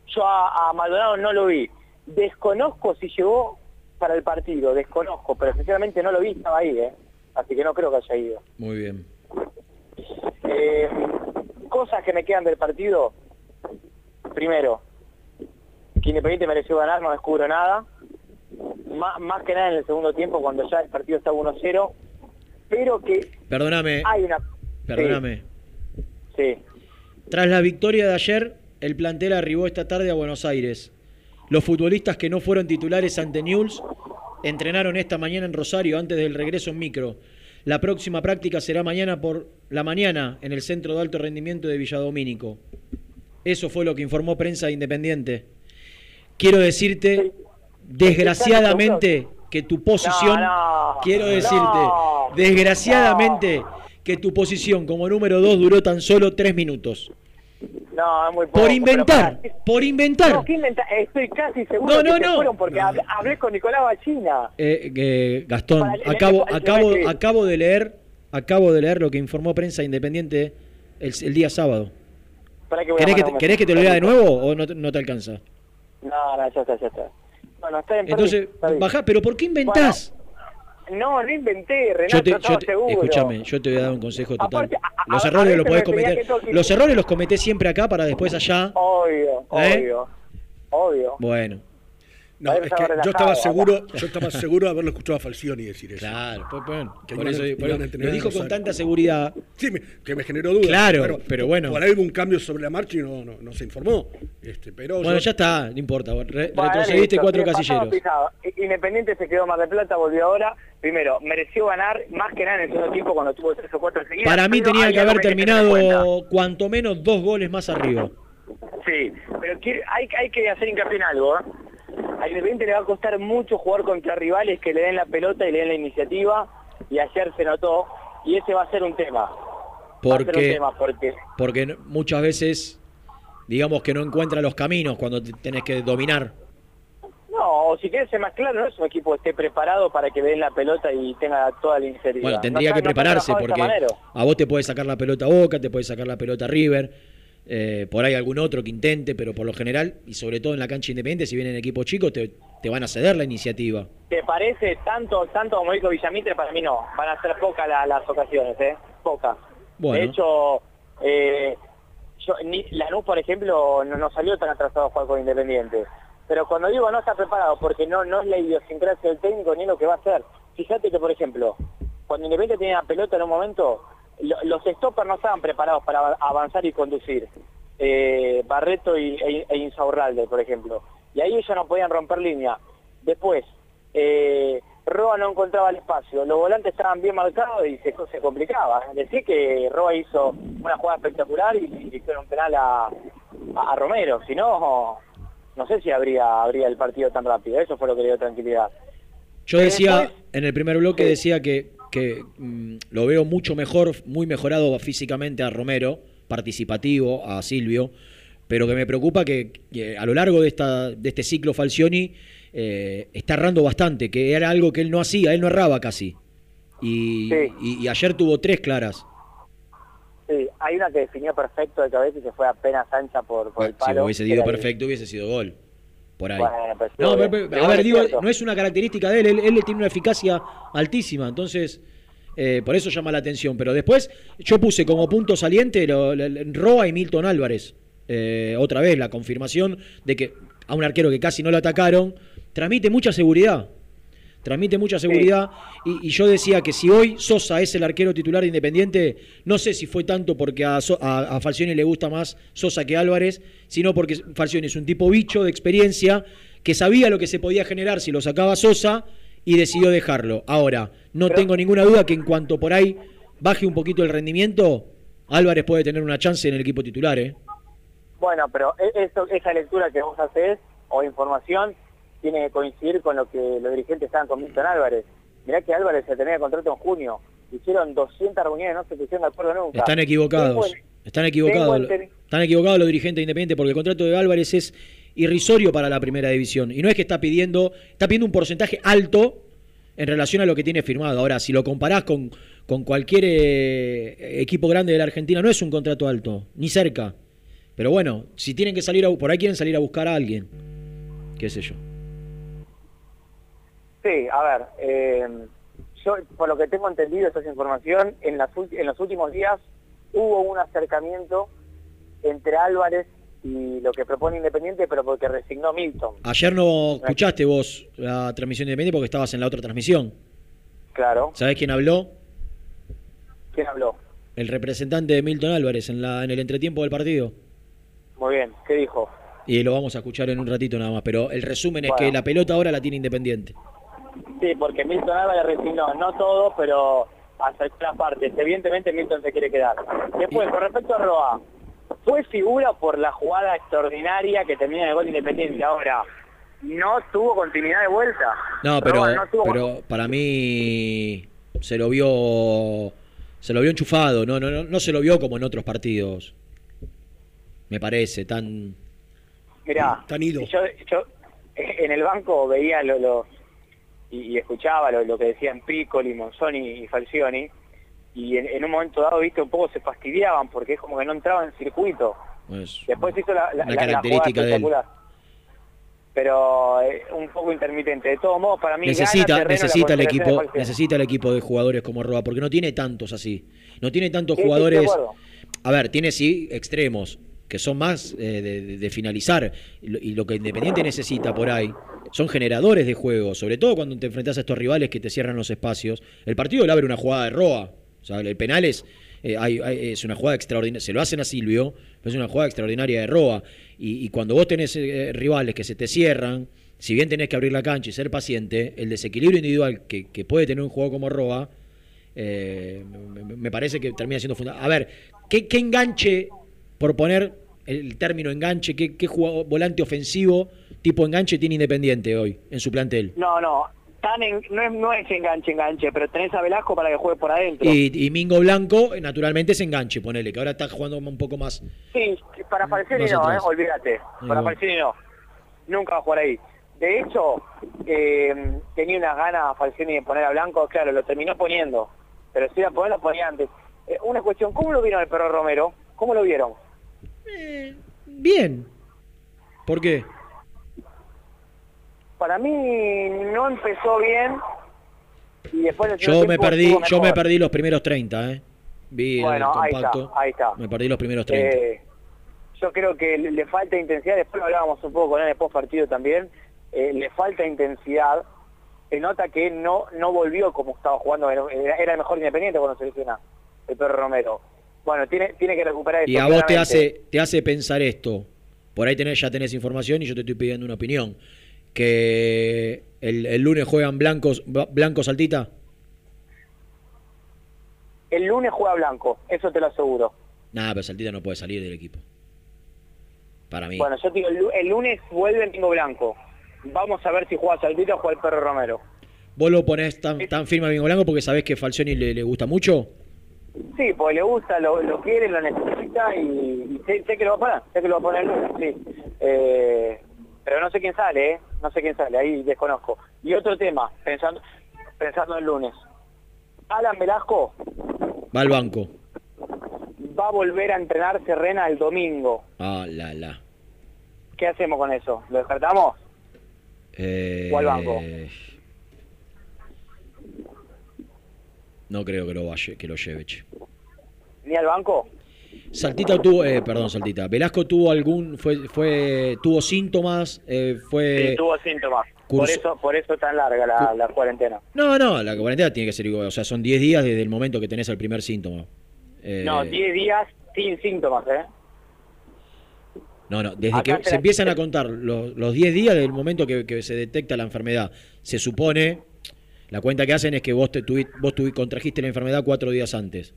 Yo a, a Maldonado no lo vi. Desconozco si llegó para el partido, desconozco, pero sinceramente no lo vi, estaba ahí, ¿eh? Así que no creo que haya ido. Muy bien. Eh, cosas que me quedan del partido. Primero, que Independiente mereció ganar, no descubro nada. Má- más que nada en el segundo tiempo, cuando ya el partido está 1-0. Pero que Perdóname, hay una... perdóname. Sí, Tras la victoria de ayer, el plantel arribó esta tarde a Buenos Aires. Los futbolistas que no fueron titulares ante Newell's entrenaron esta mañana en Rosario antes del regreso en micro. La próxima práctica será mañana por la mañana en el Centro de Alto Rendimiento de Villadomínico. Eso fue lo que informó Prensa Independiente. Quiero decirte, desgraciadamente, que tu posición, No, no, quiero decirte, no, desgraciadamente, que tu posición como número 2 duró tan solo tres minutos. no, es muy poco. Por inventar, por inventar. No, ¿qué inventa? Estoy casi seguro No, no, que se no. fueron porque hab- hablé con Nicolás Bachina. Eh, eh, Gastón, Para, le- acabo, acabo, acabo de leer, acabo de leer lo que informó Prensa Independiente el, el día sábado. Para que ¿Querés que, te, un querés que te lo lea de nuevo o no, te- no te alcanza? No, no, ya está, ya está. Bueno, está bien, Entonces, bajá, pero ¿por qué inventás? No, no inventé, Renato, yo te, yo te- seguro. escúchame, yo te voy a dar un consejo total. Aparte, a- los a- errores a los podés cometer. Los errores los cometés siempre acá para después allá. Obvio, ¿Eh? obvio, obvio. Bueno. No, es que yo estaba seguro, yo estaba seguro de haberlo escuchado a Falcioni decir eso. Claro, pues, bueno, Que por eso, por- lo dijo con tanta seguridad. Sí, me- que me generó dudas. Claro, pero bueno. Por ahí hubo un cambio sobre la marcha y no, no, no se informó. Este, pero Bueno, yo- ya está, no importa. re- Bueno, retrocediste listo, cuatro pasado, casilleros. Independiente se quedó Mar del Plata, volvió ahora. Primero, mereció ganar más que nada en el segundo tiempo cuando tuvo tres o cuatro seguidas. Para mí tenía que haber terminado cuanto menos dos goles más arriba. Sí, pero hay, hay que hacer hincapié en algo. ¿eh? A Independiente le va a costar mucho jugar contra rivales que le den la pelota y le den la iniciativa. Y ayer se notó. Y ese va a ser un tema. Un Porque, tema porque muchas veces, digamos que no encuentra los caminos cuando te- tenés que dominar. No, o si quieres ser más claro, no es un equipo que esté preparado para que le den la pelota y tenga toda la iniciativa. Bueno, No tendría que no prepararse porque a vos te puede sacar la pelota Boca, te puede sacar la pelota River, eh, por ahí algún otro que intente, pero por lo general, y sobre todo en la cancha independiente, si vienen equipos chicos, te, te van a ceder la iniciativa. ¿Te parece tanto tanto como dijo Villamitre? Para mí no. Van a ser pocas la- las ocasiones, ¿eh? Pocas. Bueno. De hecho, eh, yo, ni, Lanús, por ejemplo, no, no salió tan atrasado a jugar con Independiente. Pero cuando digo no está preparado, porque no, no es la idiosincrasia del técnico ni lo que va a hacer. Fíjate que, por ejemplo, cuando Independiente tenía la pelota en un momento, los stoppers no estaban preparados para av- avanzar y conducir. Eh, Barreto y, e, e Insaurralde, por ejemplo. Y ahí ellos no podían romper línea. Después, eh, Roa no encontraba el espacio, los volantes estaban bien marcados y se, se complicaba. Decir que Roa hizo una jugada espectacular y, y hicieron un penal a, a- a Romero, si no, no sé si habría, habría el partido tan rápido, eso fue lo que le dio tranquilidad. Yo decía, después- en el primer bloque decía que, que mm, lo veo mucho mejor, muy mejorado físicamente a Romero, participativo, a Silvio, pero que me preocupa que, que a lo largo de, esta, de este ciclo Falcioni eh, está errando bastante, que era algo que él no hacía, él no erraba casi. Y, Sí. y- y ayer tuvo tres claras. Sí, hay una que definió perfecto de cabeza y se fue apenas ancha por, por el Si palo. hubiese que sido el- perfecto, hubiese sido gol. Por ahí. Bueno, sí, No, obvio. pero- pero- Pero a ver, es digo, no es una característica de él, él, él tiene una eficacia altísima, entonces eh, por eso llama la atención. Pero después yo puse como punto saliente lo- lo- lo- Roa y Milton Álvarez. Eh, otra vez la confirmación de que a un arquero que casi no lo atacaron, transmite mucha seguridad. Transmite mucha seguridad. Y, y yo decía que si hoy Sosa es el arquero titular de Independiente, no sé si fue tanto porque a, a, a Falcioni le gusta más Sosa que Álvarez, sino porque Falcioni es un tipo bicho de experiencia que sabía lo que se podía generar si lo sacaba Sosa y decidió dejarlo. Ahora, no tengo ninguna duda que en cuanto por ahí baje un poquito el rendimiento, Álvarez puede tener una chance en el equipo titular, ¿eh? Bueno, pero e- eso, esa lectura que vos haces, o información, tiene que coincidir con lo que los dirigentes estaban con Milton Álvarez. Mirá que Álvarez se tenía contrato en junio. Hicieron 200 reuniones, no se pusieron de acuerdo nunca. Están equivocados. Están equivocados. Están equivocados los dirigentes de Independiente porque el contrato de Álvarez es irrisorio para la primera división. Y no es que está pidiendo, está pidiendo un porcentaje alto en relación a lo que tiene firmado. Ahora, si lo comparás con, con cualquier eh, equipo grande de la Argentina, no es un contrato alto, ni cerca. Pero bueno, si tienen que salir a, por ahí quieren salir a buscar a alguien. Qué sé yo. Sí, a ver, eh, yo por lo que tengo entendido esta información, en, las, en los últimos días hubo un acercamiento entre Álvarez y lo que propone Independiente, pero porque resignó Milton. Ayer no escuchaste vos la transmisión de Independiente porque estabas en la otra transmisión. Claro. ¿Sabés quién habló? ¿Quién habló? El representante de Milton Álvarez en, la, en el entretiempo del partido. Muy bien, ¿qué dijo? Y lo vamos a escuchar en un ratito nada más. Pero el resumen es que la pelota ahora la tiene Independiente. Sí, porque Milton Álvarez resignó, no todo, pero hasta las partes. Evidentemente Milton se quiere quedar. Después, con respecto a Roa, fue figura por la jugada extraordinaria que termina el gol de Independiente. Ahora, no tuvo continuidad de vuelta. No, pero, Roa no tuvo pero para mí se lo vio se lo vio enchufado, no, no, no, no se lo vio como en otros partidos. Me parece, tan Mirá, Tan ido. yo, yo en el banco veía lo, lo- y, y escuchaba lo, lo que decían Piccoli, Monzoni y Falcioni, y en, en un momento dado, viste, un poco se fastidiaban porque es como que no entraban en circuito. pues, Después hizo la, la, la- la característica jugada de él. Pero eh, un poco intermitente. De todos modos, para mí necesita la necesita el equipo necesita el equipo de jugadores como Roa porque no tiene tantos así. No tiene tantos Sí, jugadores. A ver, tiene sí extremos que son más eh, de, finalizar y lo, que Independiente necesita por ahí son generadores de juego, sobre todo cuando te enfrentas a estos rivales que te cierran los espacios. El partido le abre una jugada de Roa, o sea, el penal es, eh, una jugada extraordinaria, se lo hacen a Silvio, es una jugada extraordinaria de Roa. Y, cuando vos tenés eh, rivales que se te cierran, si bien tenés que abrir la cancha y ser paciente, el desequilibrio individual que, puede tener un juego como Roa, me, parece que termina siendo fundamental. A ver, ¿qué, qué enganche, por poner el término enganche, qué, qué jugador- volante ofensivo tipo enganche tiene Independiente hoy en su plantel? No, no. Tan en- no, es, no es enganche, enganche, pero tenés a Velasco para que juegue por adentro. Y, y Mingo Blanco, eh, naturalmente, es enganche, ponele, que ahora está jugando un poco más. Sí, para Falcioni Más no, atrás. eh, olvídate. Para va. Falcioni no. Nunca va a jugar ahí. De hecho, eh, tenía unas ganas Falcioni de poner a Blanco, claro, lo terminó poniendo. Pero si iba a poner, lo ponía antes. Eh, una cuestión, ¿cómo lo vieron el perro Romero? ¿Cómo lo vieron? Bien. ¿Por qué? Para mí no empezó bien y después Yo me perdí, yo me perdí los primeros 30, ¿eh? Vi Bueno, el ahí está, compacto. ahí está. Me perdí los primeros 30. Eh, yo creo que le, le falta intensidad, después lo hablábamos un poco con él después partido también, eh, le falta intensidad, se nota que no no volvió como estaba jugando, era, era el mejor independiente cuando se lesiona el perro Romero. Bueno, tiene, tiene que recuperar y esto, a vos te hace, te hace pensar esto. Por ahí tenés, ya tenés información y yo te estoy pidiendo una opinión. Que el, el lunes juegan blancos, blancos saltita. El lunes juega Blanco, eso te lo aseguro. Nada, pero Saltita no puede salir del equipo. Para mí. Bueno, yo te digo, el, lu- el lunes vuelve el Tingo Blanco. Vamos a ver si juega Saltita o juega el perro Romero. ¿Vos lo ponés tan, tan firme a Bingo Blanco porque sabés que Falcioni le, le gusta mucho? Sí, porque le gusta, lo, lo quiere, lo necesita y, y sé, sé que lo va a poner, sé que lo va a poner lunes, sí. Eh, pero no sé quién sale, ¿eh? No sé quién sale, ahí desconozco. Y otro tema, pensando pensando el lunes. Alan Velasco Va al banco. va a volver a entrenar Serrena el domingo. Ah, la, la. ¿Qué hacemos con eso? ¿Lo descartamos? Eh, ¿O al banco? No creo que lo, vaya, que lo lleve, che. ¿Ni al banco? Saltita tuvo, eh, perdón, Saltita. Velasco tuvo algún, fue, fue, tuvo síntomas, eh, fue. Sí, tuvo síntomas. Por eso, por eso tan larga la, la cuarentena. No, no, la cuarentena tiene que ser igual. O sea, son 10 días desde el momento que tenés el primer síntoma. Eh, No, 10 días sin síntomas, ¿eh? No, no, desde Acá que se empiezan a contar los, los 10 días del momento que, que se detecta la enfermedad, se supone, la cuenta que hacen es que vos, te tuvi- vos tuvi- contrajiste la enfermedad cuatro días antes.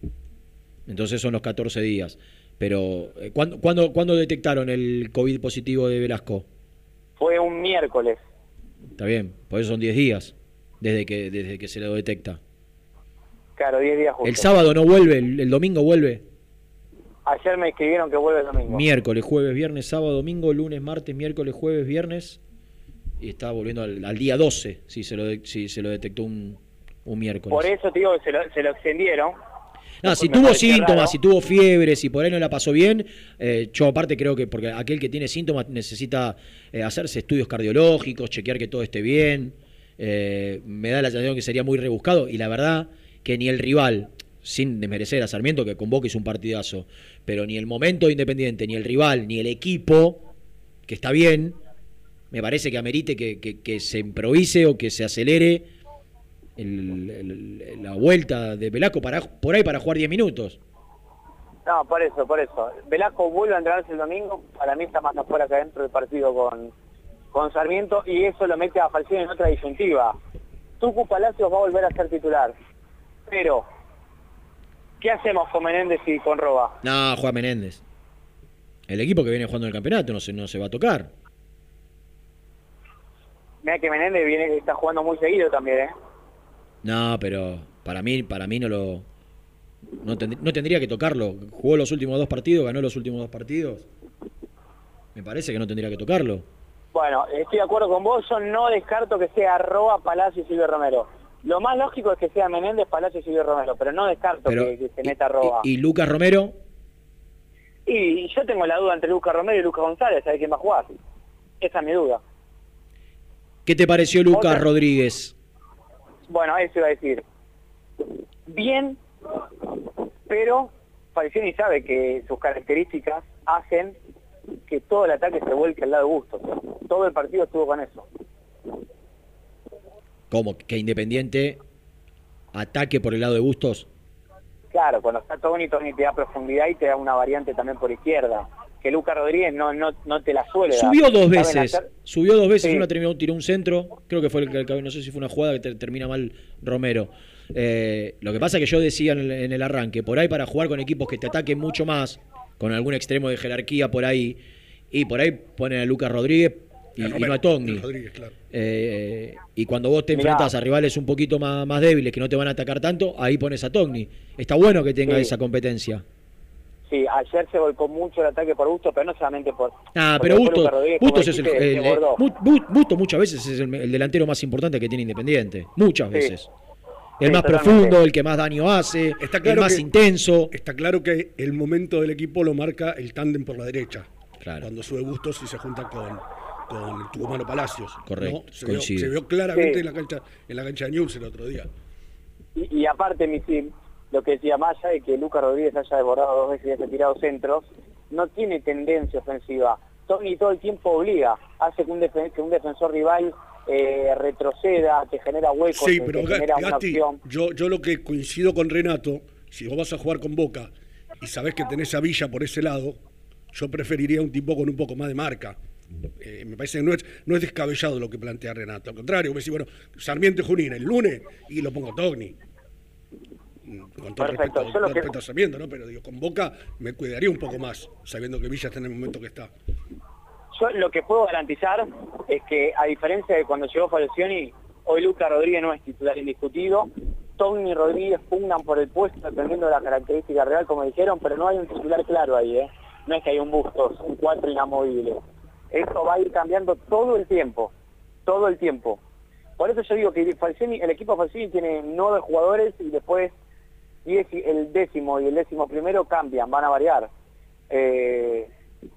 Entonces son los 14 días. Pero, eh, ¿cuándo, cuándo, cuándo detectaron el COVID positivo de Velasco? Fue un miércoles. Está bien, por eso son 10 días desde que, desde que se lo detecta. Claro, 10 días justo. El sábado no vuelve, el, el domingo vuelve. Ayer me escribieron que vuelve el domingo. Miércoles, jueves, viernes, sábado, domingo, lunes, martes, miércoles, jueves, viernes. Y está volviendo al, al día 12, si se lo, de- si se lo detectó un, un miércoles. Por eso te digo que se lo, se lo extendieron. No, si tuvo síntomas, raro. si tuvo fiebre, si por ahí no la pasó bien, eh, yo aparte creo que porque aquel que tiene síntomas necesita eh, hacerse estudios cardiológicos, chequear que todo esté bien. eh, me da la sensación que sería muy rebuscado y la verdad que ni el rival, sin desmerecer a Sarmiento que convoque es un partidazo, pero ni el momento de Independiente, ni el rival, ni el equipo, que está bien, me parece que amerite que, que- que se improvise o que se acelere el- el- la vuelta de Velasco para, por ahí para jugar 10 minutos. No, por eso, por eso. Velasco vuelve a entrenarse el domingo. Para mí está más afuera que adentro del partido con, con Sarmiento y eso lo mete a Falcioni en otra disyuntiva. Tucu Palacios va a volver a ser titular. Pero, ¿qué hacemos con Menéndez y con Roba? No, Juan Menéndez. El equipo que viene jugando el campeonato no se, no se va a tocar. Mira que Menéndez viene, está jugando muy seguido también, ¿eh? No, pero para mí, para mí no lo. No, tend- no tendría que tocarlo. Jugó los últimos dos partidos, ganó los últimos dos partidos. Me parece que no tendría que tocarlo. Bueno, estoy de acuerdo con vos. Yo no descarto que sea Roba, Palacio y Silvio Romero. Lo más lógico es que sea Menéndez, Palacio y Silvio Romero, pero no descarto Pero- que, que se meta Roba. Y Lucas Romero, Y yo tengo la duda entre Lucas Romero y Lucas González, ¿sabes quién va a jugar? Esa es mi duda. ¿Qué te pareció Lucas Otra. Rodríguez? Bueno, eso iba a decir. Bien, pero Falcioni sabe que sus características hacen que todo el ataque se vuelque al lado de Bustos. Todo el partido estuvo con eso. ¿Cómo? Que Independiente ataque por el lado de Bustos. Claro, cuando está Tony, Tony te da profundidad y te da una variante también por izquierda. Que Lucas Rodríguez no, no, no te la suele dar. Subió dos veces, hacer- subió dos veces, Sí. una terminó, tiró un centro, creo que fue el que, no sé si fue una jugada que ter- termina mal Romero. Eh, lo que pasa es que yo decía en el, en el arranque, por ahí para jugar con equipos que te ataquen mucho más, con algún extremo de jerarquía por ahí, y por ahí ponen a Lucas Rodríguez y, y no a Togni. Rodríguez, claro. Eh, y cuando vos te enfrentas a rivales un poquito más, más débiles que no te van a atacar tanto, ahí pones a Togni. Está bueno que tenga Sí. esa competencia. Sí, ayer se volcó mucho el ataque por Bustos, pero no solamente por... Ah, pero después Bustos, es el, el- muchas veces es el, el delantero más importante que tiene Independiente. Muchas Sí. veces. El Sí, más profundo, el que más daño hace, Está el claro más que- intenso. Está claro que el momento del equipo lo marca el tándem por la derecha. Claro. Cuando sube Bustos y se junta con, con el Tucumano Palacios. Correcto, ¿no? Se, vio, coincido. se vio claramente Sí. en, la cancha, en la cancha de News el otro día. Y, y aparte, Misil, lo que decía Maya de que Lucas Rodríguez haya desbordado dos veces y haya tirado centros, no tiene tendencia ofensiva. Tony todo el tiempo obliga, hace que un, defen- que un defensor rival eh, retroceda, que genera huecos, Sí, pero que genera una opción. yo, yo lo que coincido con Renato, si vos vas a jugar con Boca y sabés que tenés a Villa por ese lado, yo preferiría un tipo con un poco más de marca. Eh, me parece que no es, no es descabellado lo que plantea Renato. Al contrario, me decís, bueno, Sarmiento y Junín el lunes y lo pongo Togni. Con todo Perfecto, respeto, todo que- respeto a Sarmiento, ¿no? Pero digo, con Boca me cuidaría un poco más, sabiendo que Villa está en el momento que está. Yo lo que puedo garantizar es que, a diferencia de cuando llegó Falcioni, hoy Lucas Rodríguez no es titular indiscutido. Tony y Rodríguez pugnan por el puesto dependiendo de la característica real, como dijeron, pero no hay un titular claro ahí, ¿eh? No es que hay un Bustos, un 4 inamovible. Esto va a ir cambiando todo el tiempo, todo el tiempo. Por eso yo digo que Falcioni, el equipo Falcioni tiene nueve jugadores y después y- el décimo y el décimo primero cambian, van a variar. Eh,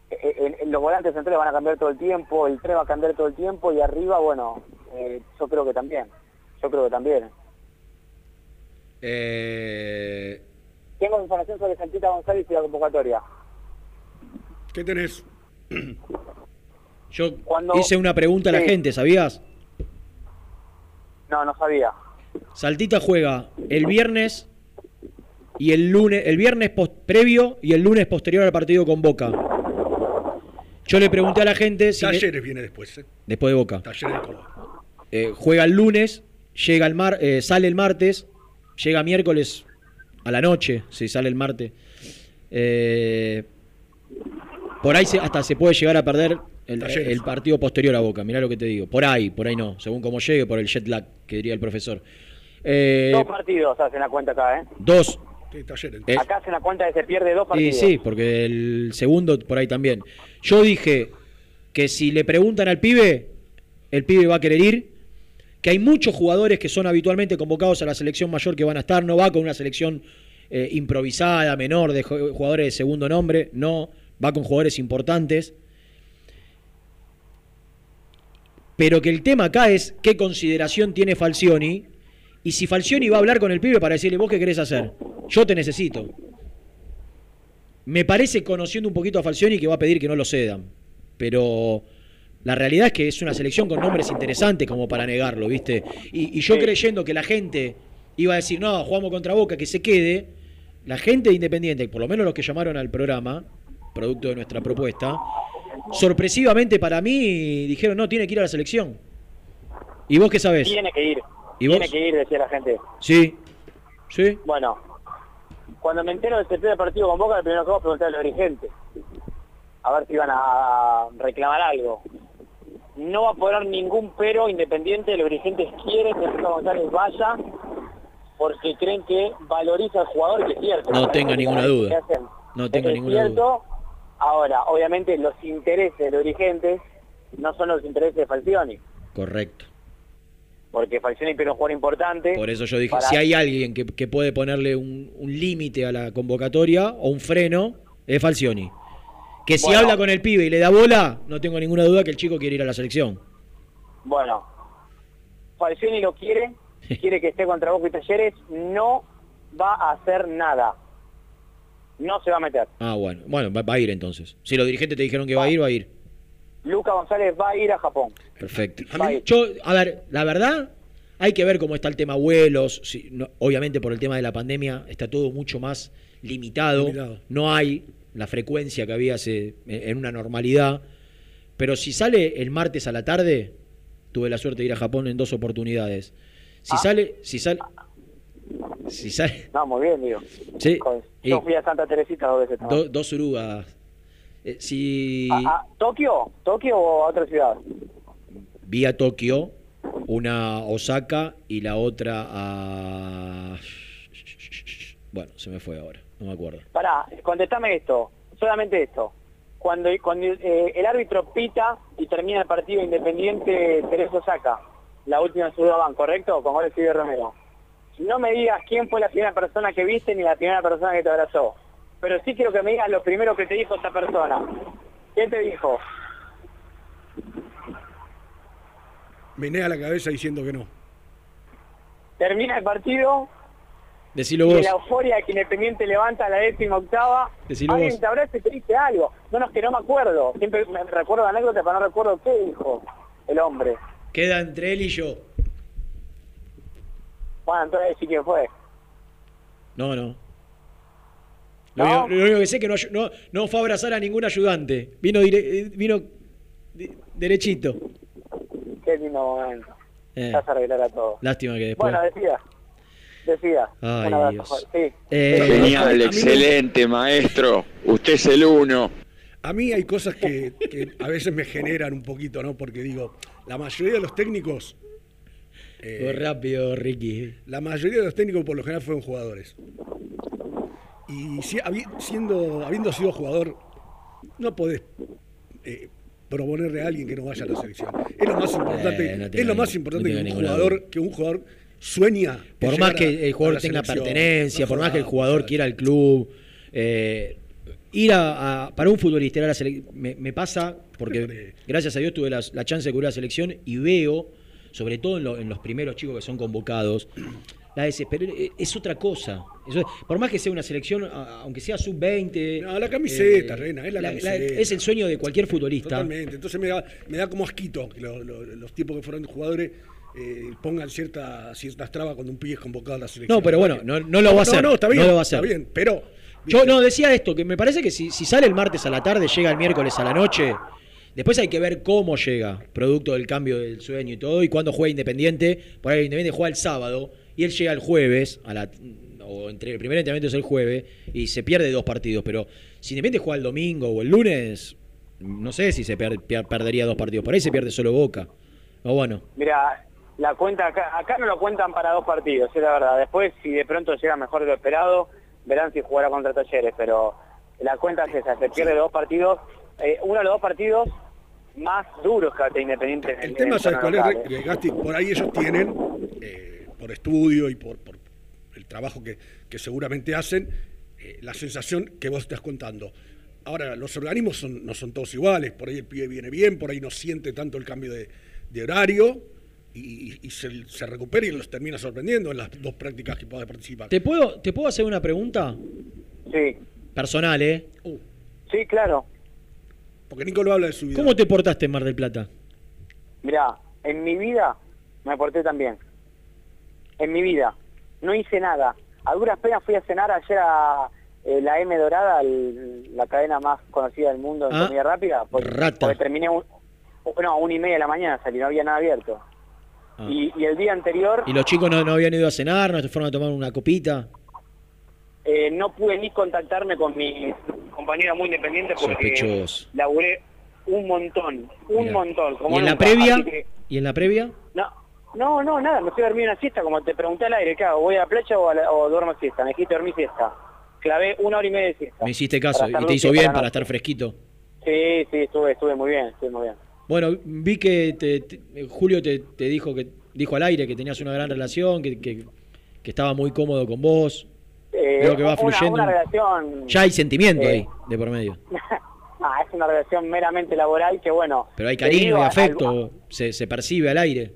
en- en los volantes centrales van a cambiar todo el tiempo, el tren va a cambiar todo el tiempo y arriba, bueno, eh, yo creo que también. Yo creo que también. Eh, Tengo información sobre Santita González y la convocatoria. ¿Qué tenés? yo Cuando- hice una pregunta a la Sí. gente, ¿sabías? No, no sabía. Saltita juega el viernes y el lunes, el viernes previo y el lunes posterior al partido con Boca. Yo le pregunté a la gente si le- Talleres viene después, ¿eh? después de Boca. Talleres de Córdoba. Eh, juega el lunes, llega el mar, eh, sale el martes, llega miércoles a la noche, si sale el martes. Eh, por ahí se- hasta se puede llegar a perder El, partido posterior a Boca, mirá lo que te digo. Por ahí, por ahí no, según como llegue, por el jet lag, que diría el profesor. Eh, Dos partidos hacen la cuenta acá, ¿eh? dos. Sí, Talleres. Eh, Acá hacen la cuenta de se pierde dos Sí, partidos. sí, porque el segundo por ahí también. Yo dije que si le preguntan al pibe, el pibe va a querer ir, que hay muchos jugadores que son habitualmente convocados a la selección mayor que van a estar, no va con una selección eh, improvisada, menor, de ju- jugadores de segundo nombre, no, va con jugadores importantes. Pero que el tema acá es qué consideración tiene Falcioni y si Falcioni va a hablar con el pibe para decirle, vos qué querés hacer, yo te necesito. Me parece, conociendo un poquito a Falcioni, que va a pedir que no lo cedan. Pero la realidad es que es una selección con nombres interesantes como para negarlo, ¿viste? Y, y yo creyendo que la gente iba a decir, no, jugamos contra Boca, que se quede. La gente de Independiente, por lo menos los que llamaron al programa, producto de nuestra propuesta, sorpresivamente para mí dijeron, no, tiene que ir a la selección. ¿Y vos qué sabés? Tiene que ir. ¿Y Tiene vos? que ir, decía la gente. Sí. Sí. Bueno, cuando me entero de ese primer partido con Boca, lo primero que hago es preguntarle a los dirigentes. A ver si iban a reclamar algo. No va a poner ningún pero independiente, los dirigentes quieren que Luca González vaya porque creen que valoriza al jugador, que es cierto. No tenga ninguna duda. No tenga es ninguna cierto. duda. Ahora, obviamente los intereses de los dirigentes no son los intereses de Falcioni, Correcto. Porque Falcioni tiene un jugador importante. Por eso yo dije, para- si hay alguien que, que puede ponerle un, un límite a la convocatoria o un freno, es Falcioni. Que si Bueno. habla con el pibe y le da bola, no tengo ninguna duda que el chico quiere ir a la selección. Bueno, Falcioni lo quiere, quiere que esté contra Boca y Talleres, no va a hacer nada. No se va a meter. Ah, bueno. Bueno, va, va a ir entonces. Si los dirigentes te dijeron que va a ir, va a ir. Luca González va a ir a Japón. Perfecto. A. Yo, a ver, la verdad, hay que ver cómo está el tema vuelos. si- no- obviamente por el tema de la pandemia está todo mucho más limitado. Limitado. No hay la frecuencia que había hace, en una normalidad. Pero si sale el martes a la tarde, tuve la suerte de ir a Japón en dos oportunidades. Si sale, si sale, si sale, No, muy bien, digo. sí, Yo fui a Santa Teresita dos veces. también. do- dos orugas. Eh, si ¿A, a ¿Tokio? ¿Tokio o a otra ciudad? vi a Tokio, una a Osaka y la otra a... Bueno, se me fue ahora, no me acuerdo. Pará, contestame esto, solamente esto. Cuando, cuando eh, el árbitro pita y termina el partido independiente Teresa Osaka, la última en Sudabán, ¿correcto? Con goles de Romero. No me digas quién fue la primera persona que viste ni la primera persona que te abrazó. Pero sí quiero que me digas lo primero que te dijo esta persona. ¿Quién te dijo? Me nega la cabeza diciendo que no. Termina el partido Decilo y vos. la euforia que Independiente levanta a la décima octava. Decilo Alguien vos. te y te dice algo. No, no, es que no me acuerdo. Siempre me recuerdo anécdotas, pero no recuerdo qué dijo el hombre. Queda entre él y yo. Bueno, entonces sí que fue. No, no. Lo, ¿No? único, lo único que sé es que no, no, no fue a abrazar a ningún ayudante. Vino, dire- eh, vino de- derechito. Qué lindo momento. Eh, Ya se arreglará todo. lástima que después... Bueno, decía. Decía. Ay, Un abrazo, Dios. Sí. Eh, Genial, me- excelente, maestro. Usted es el uno. A mí hay cosas que, que a veces me generan un poquito, ¿no? Porque digo, la mayoría de los técnicos, eh, Fue rápido, Ricky. la mayoría de los técnicos por lo general fueron jugadores. Y si- siendo, habiendo sido jugador, no podés eh, proponerle a alguien que no vaya a la selección. Es lo más importante, Eh, no es lo más importante no que, un jugador, duda. que un jugador sueña. Por más a- que el jugador tenga pertenencia, No por más que el jugador quiera al club, eh, ir a, a- para un futbolista ir a la selección, me, me pasa porque gracias a Dios tuve la, chance de cubrir la selección y veo, sobre todo en, lo- en los primeros chicos que son convocados, la desesperación es otra cosa. Eso por más que sea una selección, aunque sea sub-20. No, la camiseta, Rena, es la camiseta. es el sueño de cualquier futbolista. Totalmente. Entonces me da, me da como asquito que lo- lo- los tipos que fueron jugadores eh, pongan cierta, ciertas trabas cuando un pibe es convocado a la selección. No, pero bueno, no, no lo va a hacer. No, no, está bien. no lo va a hacer. Está bien, pero. Yo no decía esto, que me parece que si, si sale el martes a la tarde, llega el miércoles a la noche, después hay que ver cómo llega, producto del cambio del sueño y todo, y cuándo juega Independiente. Por ahí Independiente juega el sábado y él llega el jueves, a la, o entre el primer entrenamiento es el jueves, y se pierde dos partidos. Pero si Independiente juega el domingo o el lunes, no sé si se per- per- perdería dos partidos. Por ahí se pierde solo Boca. O bueno, Mira, la cuenta acá, acá no lo cuentan para dos partidos, es la verdad. Después, si de pronto llega mejor de lo esperado, verán si jugará contra Talleres, pero la cuenta es esa, se pierde dos partidos, eh, uno de los dos partidos más duros que Independiente. en El en tema, ¿sabes torneo cuál es. Gasti? Por ahí ellos tienen, eh, por estudio y por, por el trabajo que, que seguramente hacen, eh, la sensación que vos estás contando. Ahora, los organismos son- no son todos iguales, por ahí el pibe viene bien, por ahí no siente tanto el cambio de, de horario y, y se, se recupera y los termina sorprendiendo en las dos prácticas que puede participar. ¿te puedo, ¿te puedo hacer una pregunta? Sí, Personal, ¿eh? sí, claro. Porque Nico lo habla de su vida. ¿Cómo te portaste en Mar del Plata? Mirá, en mi vida me porté tan bien. En mi vida. No hice nada. A duras penas fui a cenar ayer a eh, la M Dorada, el- la cadena más conocida del mundo en Ah, comida rápida. Porque, rata. porque terminé un, no, una y media de la mañana salí, no había nada abierto. Ah. Y, y el día anterior ¿Y los chicos no, no habían ido a cenar? ¿No se fueron a tomar una copita? eh, no pude ni contactarme con mi compañera muy independiente porque Sospechoso. laburé un montón, un Mirá. montón. Como ¿Y en la previa? Que- ¿Y en la previa? No, no, no, nada, me fui a dormir una siesta, como te pregunté al aire, ¿qué hago? ¿Voy a la playa o, a la- o duermo siesta? Me dijiste dormir siesta. Clavé una hora y media de siesta. Me hiciste caso y te hizo bien para estar fresquito. Sí, sí, estuve, estuve muy bien, estuve muy bien. Bueno, vi que te- te- Julio te, te dijo que dijo al aire que tenías una gran relación, que, que- que estaba muy cómodo con vos. Eh, Veo que va una- fluyendo. Una, relación... Ya hay sentimiento eh, ahí, de por medio. ah, es una relación meramente laboral que, bueno... Pero hay cariño digo, y al- afecto, se, se percibe al aire.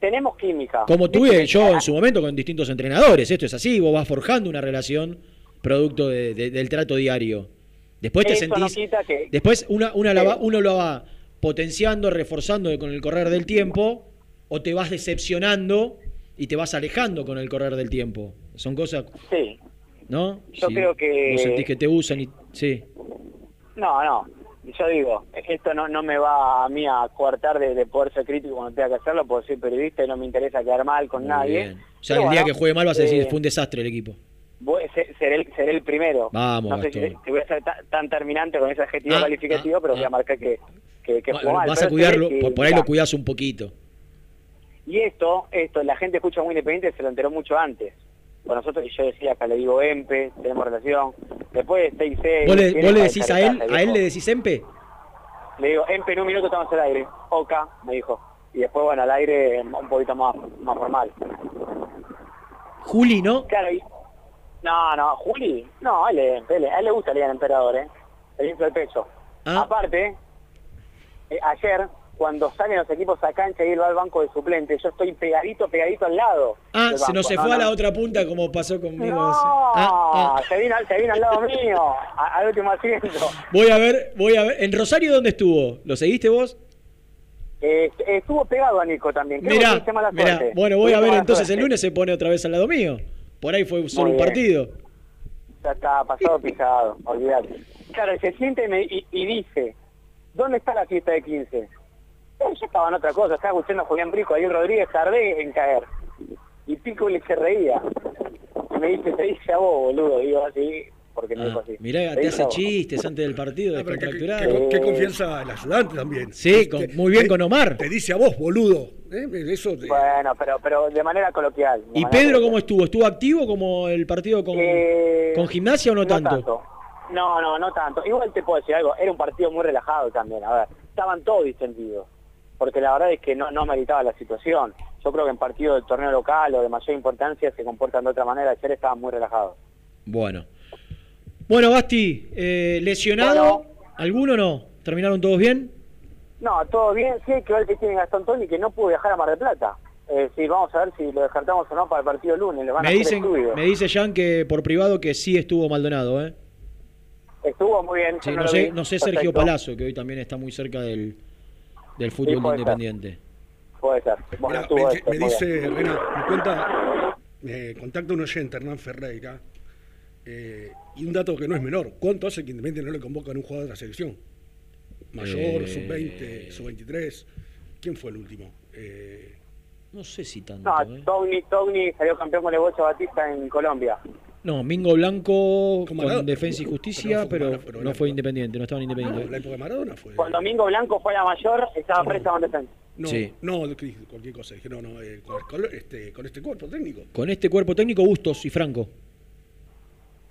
Tenemos química. Como tuve yo en su momento con distintos entrenadores. Esto es así, vos vas forjando una relación producto de- de- del trato diario. Después te no sentís. que- Después una, una la va- uno lo va potenciando, reforzando con el correr del tiempo, o te vas decepcionando y te vas alejando con el correr del tiempo. Son cosas, Sí, ¿no? Yo creo que- Vos sentís que te usan y. Sí. no, no. Yo digo, esto no, no me va a mí a coartar de, de poder ser crítico cuando tenga que hacerlo, porque soy periodista y no me interesa quedar mal con Muy nadie. bien. O sea, Pero el día que juegue mal vas a decir, eh, fue un desastre el equipo. voy- seré, el, seré el primero. Vamos, no sé si, voy a ser ta- tan, terminante con ese adjetivo Ah, calificativo, pero voy a marcar que, que, mal. Vas Pero a cuidarlo, que- por, ahí lo mirá, cuidás un poquito. Y esto, esto, la gente escucha muy independiente, se lo enteró mucho antes. Con nosotros, y yo decía, acá le digo Empe, tenemos relación. Después de 6 6 ¿Vos le, vos le decís a él, a él le decís Empe? Le digo, Empe, en un minuto estamos al aire. Oca, me dijo. Y después, bueno, al aire un poquito más, más formal. Juli, ¿no? Claro, y... No, no, Juli, no, a él, le- a él le gusta el día del emperador, ¿eh? Le el pecho. Ah. Aparte, eh, ayer, cuando salen los equipos a cancha y él va al banco de suplente, yo estoy pegadito, pegadito al lado. Ah, del se banco. nos se No, fue a la otra punta como pasó conmigo. No, Ah, ah. Se, vino, al- se vino al lado mío, al último asiento. Voy a ver, voy a ver. ¿En Rosario dónde estuvo? ¿Lo seguiste vos? Eh, estuvo pegado a Nico también. Mirá, mala mirá. Bueno, voy a ver entonces el lunes se pone otra vez al lado mío. Por ahí fue solo un partido. Ya está pasado pisado, olvídate. Claro, y se siente y dice, ¿dónde está la fiesta de 15? Yo estaba en otra cosa, estaba escuchando a Julián Brico, a Ariel Rodríguez, tardé en caer. Y Pico le se reía. Y me dice, te dice a vos, boludo. Digo así, porque me dijo así. Mirá, Te hace chistes antes del partido, Ah, pero qué, qué- qué confianza el ayudante también. Sí, con- muy bien con Omar. Te dice a vos, boludo. ¿eh? Eso te- Bueno, pero, pero de manera coloquial. de ¿Y manera Pedro coloquial. cómo estuvo? ¿Estuvo activo como el partido con, Eh, con gimnasia o no, tanto? No, no, no tanto. Igual te puedo decir algo, era un partido muy relajado también, a ver, estaban todos distendidos, porque la verdad es que no, no meritaba la situación. Yo creo que en partidos del torneo local o de mayor importancia se comportan de otra manera, ayer estaban muy relajados. Bueno. Bueno, Basti, eh, ¿lesionado? ¿Alguno no? ¿Terminaron todos bien? No, todo bien, sí que ver que tiene Gastón Toni que no pudo viajar a Mar del Plata. Eh, sí, vamos a ver si lo descartamos o no para el partido lunes, van a Me hacer dicen, me dice Jan que por privado que sí estuvo Maldonado, ¿eh? Estuvo muy bien. Sí, no, lo sé, vi, no sé Sergio. Palazzo, que hoy también está muy cerca del, del fútbol Sí, puede ser. independiente. Puede ser. Me, esto, me dice. Rena, me cuenta, me contacta un oyente, Hernán Ferreira, eh, y un dato que no es menor. ¿Cuánto hace que Independiente no le convocan un jugador de la selección? Mayor, Eh, sub-20, sub-23. ¿Quién fue el último? Eh, No sé si tanto, No, ¿eh? Togni, Togni salió campeón con el Bocha Batista en Colombia. No, Mingo Blanco con, Maradona. Defensa y Justicia, pero, no fue independiente, no estaba en No, independiente. la época de Maradona fue. Cuando Domingo Blanco fue a la mayor, estaba préstamo en defensa. No, Sí. no, cualquier cosa. Dije, no, no, eh, con, con este, con este cuerpo técnico. Con este cuerpo técnico, Bustos y Franco.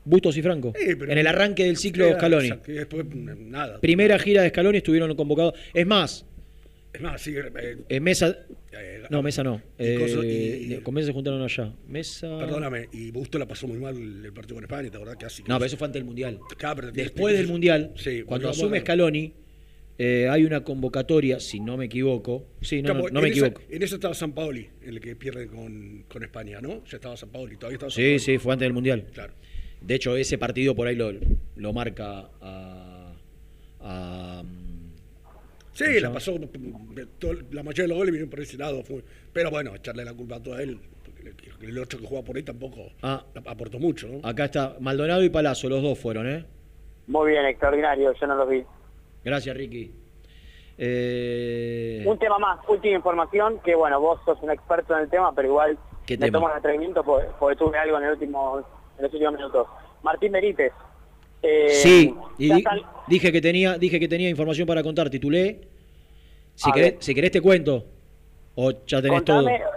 Bustos y Franco. Eh, pero- en el arranque del ciclo Era- Scaloni. después, mm, nada. Primera gira de Scaloni estuvieron convocados. Es más, Es más, sí, eh, Mesa. eh, No, Mesa no. y cosas- Eh, y- con Mesa se juntaron allá. Mesa. Perdóname, y Busto la pasó muy mal el partido con España, ¿te acordás? Casi. No, pero eso fue antes del Mundial. Claro, pero- Después del Mundial, Sí, cuando asume Scaloni, eh, hay una convocatoria, si no me equivoco. Sí, no, no, Capo, no me esa- equivoco. en eso estaba San Paoli, en el que pierden con, con España, ¿no? Ya estaba San Paoli, todavía estaba San Sí, Paoli. sí, fue antes del Mundial. Claro. De hecho, ese partido por ahí lo, lo marca a. a- Sí, ¿Cómo se la pasó. la mayoría de los goles vinieron por ese lado. Fue, pero bueno, echarle la culpa a todo a él. El, otro que jugaba por ahí tampoco Ah. aportó mucho, ¿no? acá está Maldonado y Palazzo, los dos fueron, ¿eh? Muy bien, extraordinario, yo no los vi. Gracias, Ricky. Eh, Un tema más, última información, que bueno, vos sos un experto en el tema, pero igual ¿Qué me tema? tomo el atrevimiento porque, porque tuve algo en, el último, en los últimos minutos. Martín Benítez. Eh, sí, y di- dije que tenía dije que tenía información para contar, titulé. Si querés, ver. si querés te cuento. O ya tenés contame- todo.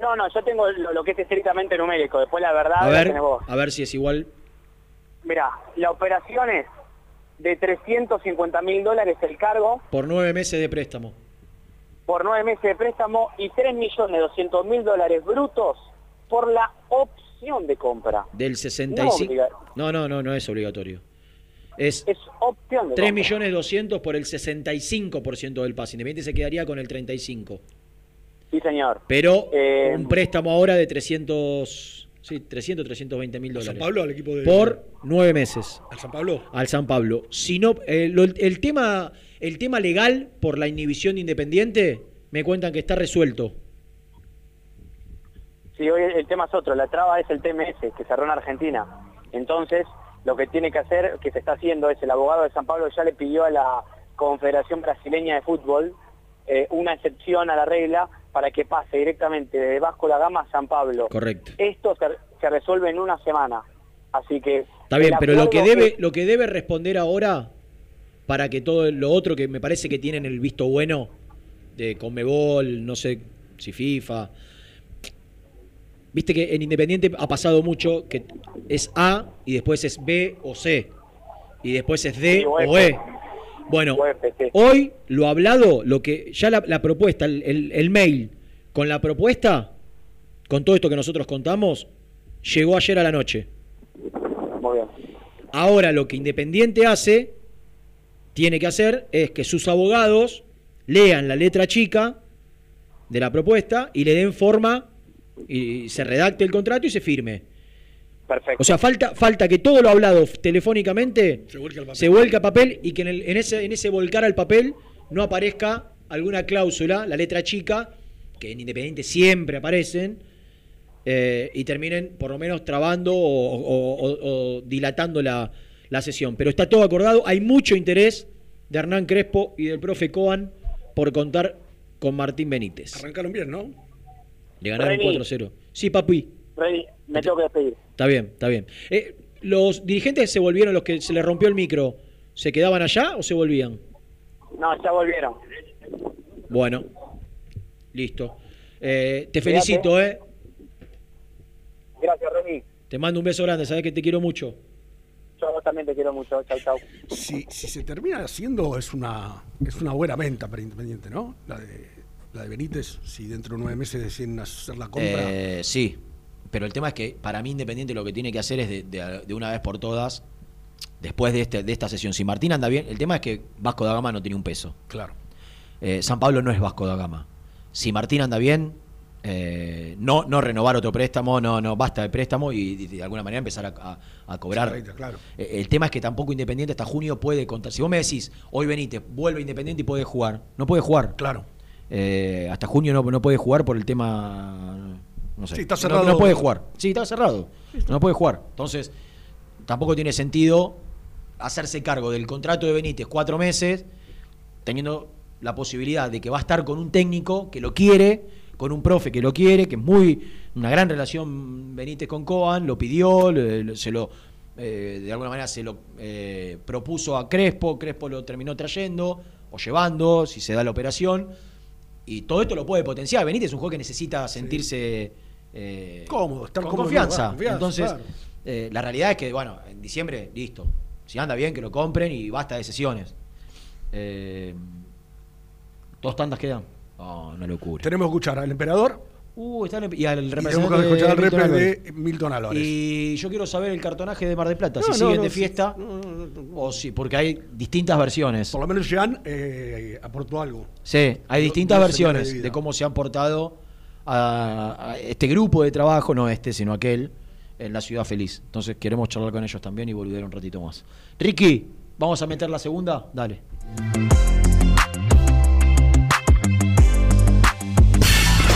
No, no, yo tengo lo, lo que es estrictamente numérico, después la verdad A la ver, tenés vos. a ver si es igual. Mirá, la operación es de 350 mil dólares el cargo Por nueve meses de préstamo. por nueve meses de préstamo y 3 millones 200 mil dólares brutos por la opción de compra. Del 65. obliga- No, no, no, no es obligatorio. Es, Es opción de 3 compra. millones 200 por el 65% del pase. Independiente se quedaría con el 35. Sí, señor. Pero Eh, un préstamo ahora de 300, sí, 300, 320 mil San dólares. Pablo, al equipo de. Por nueve meses. ¿Al San Pablo? Al San Pablo. Si no, eh, lo- el, tema, el tema legal por la inhibición de Independiente, me cuentan que está resuelto. Sí, hoy el tema es otro, la traba es el TMS, que cerró en Argentina. Entonces, lo que tiene que hacer, que se está haciendo, es el abogado de San Pablo ya le pidió a la Confederación Brasileña de Fútbol eh, una excepción a la regla para que pase directamente de Vasco da Gama a San Pablo. Correcto. Esto se, se resuelve en una semana. Así que... Está bien, pero lo que debe, lo que debe responder ahora, para que todo lo otro que me parece que tienen el visto bueno, de Conmebol, no sé si FIFA. Viste que en Independiente ha pasado mucho que es A y después es B o C. Y después es D Sí, o. E. Bueno, hoy lo hablado, lo que ya la, la propuesta, el, el- el mail con la propuesta, con todo esto que nosotros contamos, llegó ayer a la noche. Muy bien. Ahora lo que Independiente hace, tiene que hacer, es que sus abogados lean la letra chica de la propuesta y le den forma y se redacte el contrato y se firme. Perfecto. O sea, falta, falta que todo lo hablado telefónicamente Se vuelca el papel. se y que en, el- en ese, en ese volcar al papel no aparezca alguna cláusula, la letra chica, que en Independiente siempre aparecen, eh, y terminen por lo menos trabando o, o- o- o dilatando la, la sesión. Pero está todo acordado, hay mucho interés de Hernán Crespo y del profe Coan por contar con Martín Benítez. Arrancaron bien, ¿no? Le ganaron Reni. 4-0. Sí, papi. Freddy, me tengo que despedir. Está bien, está bien. Eh, ¿Los dirigentes se volvieron los que se les rompió el micro? ¿Se quedaban allá o se volvían? No, ya volvieron. Bueno, listo. Eh, te felicito, ¿eh? Gracias, Reni. Te mando un beso grande, sabes que te quiero mucho. Yo a vos también te quiero mucho. Chau, chau. Si, si se termina haciendo, es una, es una buena venta para Independiente, ¿no? La de, la de Benítez, si dentro de nueve meses deciden hacer la compra. Eh, sí, pero el tema es que para mí Independiente lo que tiene que hacer es de, de- de una vez por todas, después de, este, de esta sesión, si Martín anda bien, el tema es que Vasco da Gama no tiene un peso. Claro. Eh, San Pablo no es Vasco da Gama. Si Martín anda bien, eh, no, no renovar otro préstamo, no, no basta de préstamo y, de- de alguna manera empezar a, a- a cobrar. Claro. Eh, El tema es que tampoco Independiente hasta junio puede contar. Si vos me decís, hoy Benítez vuelve Independiente y puede jugar, no puede jugar. Claro. Eh, hasta junio no, no puede jugar por el tema. No sé. Sí, está cerrado. No, puede jugar. Sí, está cerrado. No puede jugar. Entonces, tampoco tiene sentido hacerse cargo del contrato de Benítez cuatro meses, teniendo la posibilidad de que va a estar con un técnico que lo quiere, con un profe que lo quiere, que es muy una gran relación Benítez con Coan, lo pidió, le- se lo eh, de alguna manera se lo eh, propuso a Crespo, Crespo lo terminó trayendo o llevando, si se da la operación, y todo esto lo puede potenciar. Benítez es un juego que necesita sentirse eh, Cómodo, estar con cómodo, confianza. con confianza, Entonces, claro. eh, la realidad es que, bueno, en diciembre, listo. Si anda bien, que lo compren y basta de sesiones. Eh, ¿Dos tandas quedan? Oh, una locura. Tenemos que escuchar al emperador Uh, está el- y al representante escuchar al Milton de Milton Álvarez. Y yo quiero saber el cartonaje de Mar del Plata, No, si no, siguen no, de fiesta o si, porque hay distintas versiones. Por lo menos Jean eh, aportó algo. Sí, hay distintas versiones de de cómo se han portado a, a este grupo de trabajo, no este, sino aquel, en la ciudad feliz. Entonces queremos charlar con ellos también y volver un ratito más. Ricky, ¿vamos a meter la segunda? Dale.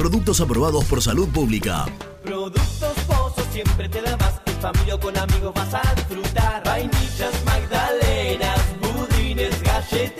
Productos aprobados por salud pública. Productos Pozos siempre te da más. En familia o con amigos vas a disfrutar. Vainillas, magdalenas, budines, galletitas.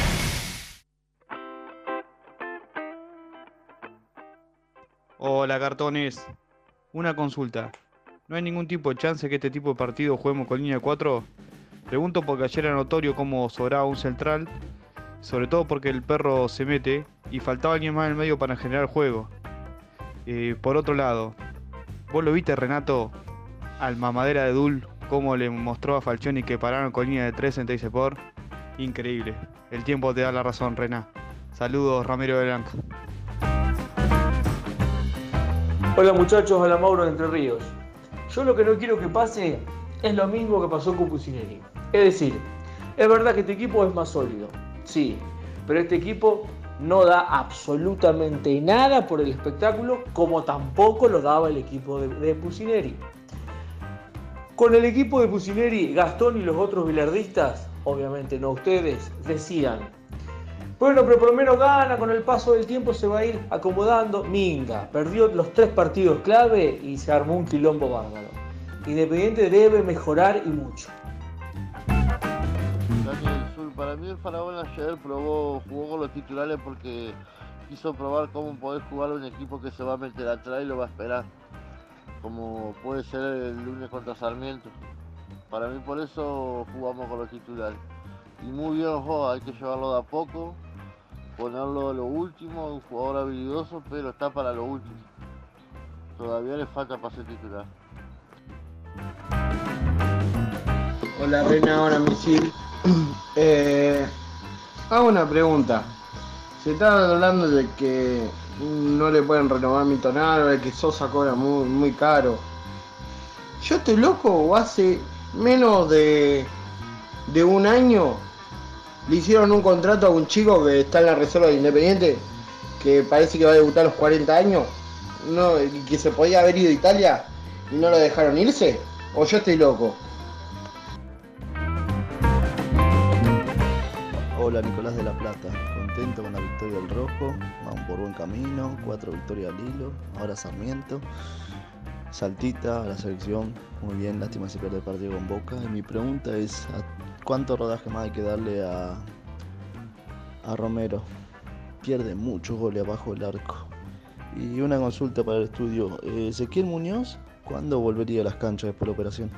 Hola cartones, una consulta. ¿No hay ningún tipo de chance que este tipo de partido juguemos con línea 4? Pregunto porque ayer era notorio cómo sobraba un central, sobre todo porque el perro se mete y faltaba alguien más en el medio para generar juego. Eh, por otro lado, ¿vos lo viste Renato al mamadera de Dul cómo le mostró a Falcioni que pararon con línea de 3 en por? Increíble. El tiempo te da la razón, Rena. Saludos, Ramiro de. Hola muchachos, hola Mauro de Entre Ríos. Yo lo que no quiero que pase es lo mismo que pasó con Pusineri. Es decir, es verdad que este equipo es más sólido, sí, pero este equipo no da absolutamente nada por el espectáculo como tampoco lo daba el equipo de, de. Con el equipo de Pusineri, Gastón y los otros bilardistas, obviamente no ustedes, decían, bueno, pero por lo menos gana, con el paso del tiempo se va a ir acomodando. Minga, perdió los tres partidos clave y se armó un quilombo bárbaro. Independiente debe mejorar y mucho. Para mí el Faraón ayer probó, jugó con los titulares porque quiso probar cómo poder jugar un equipo que se va a meter atrás y lo va a esperar. Como puede ser el lunes contra Sarmiento. Para mí por eso jugamos con los titulares. Y muy bien juega, hay que llevarlo de a poco ponerlo a lo último, un jugador habilidoso, pero está para lo último. Todavía le falta para ser titular. Hola Reina, hola Misil. Eh, hago una pregunta. Se está hablando de que no le pueden renovar mi tonal, de que Sosa cobra muy, muy caro. Yo estoy loco o hace menos de, de un año le hicieron un contrato a un chico que está en la reserva de Independiente, que parece que va a debutar a los 40 años, no, que se podía haber ido a Italia y no lo dejaron irse, o yo estoy loco. Hola Nicolás de la Plata, contento con la victoria del Rojo, vamos por buen camino, cuatro victorias al hilo, ahora Sarmiento, Saltita a la selección, muy bien, lástima se pierde el partido con Boca. Y mi pregunta es, ¿cuánto rodaje más hay que darle a, a Romero? Pierde muchos goles abajo del arco. Y una consulta para el estudio, Ezequiel Muñoz, ¿cuándo volvería a las canchas después de la operación?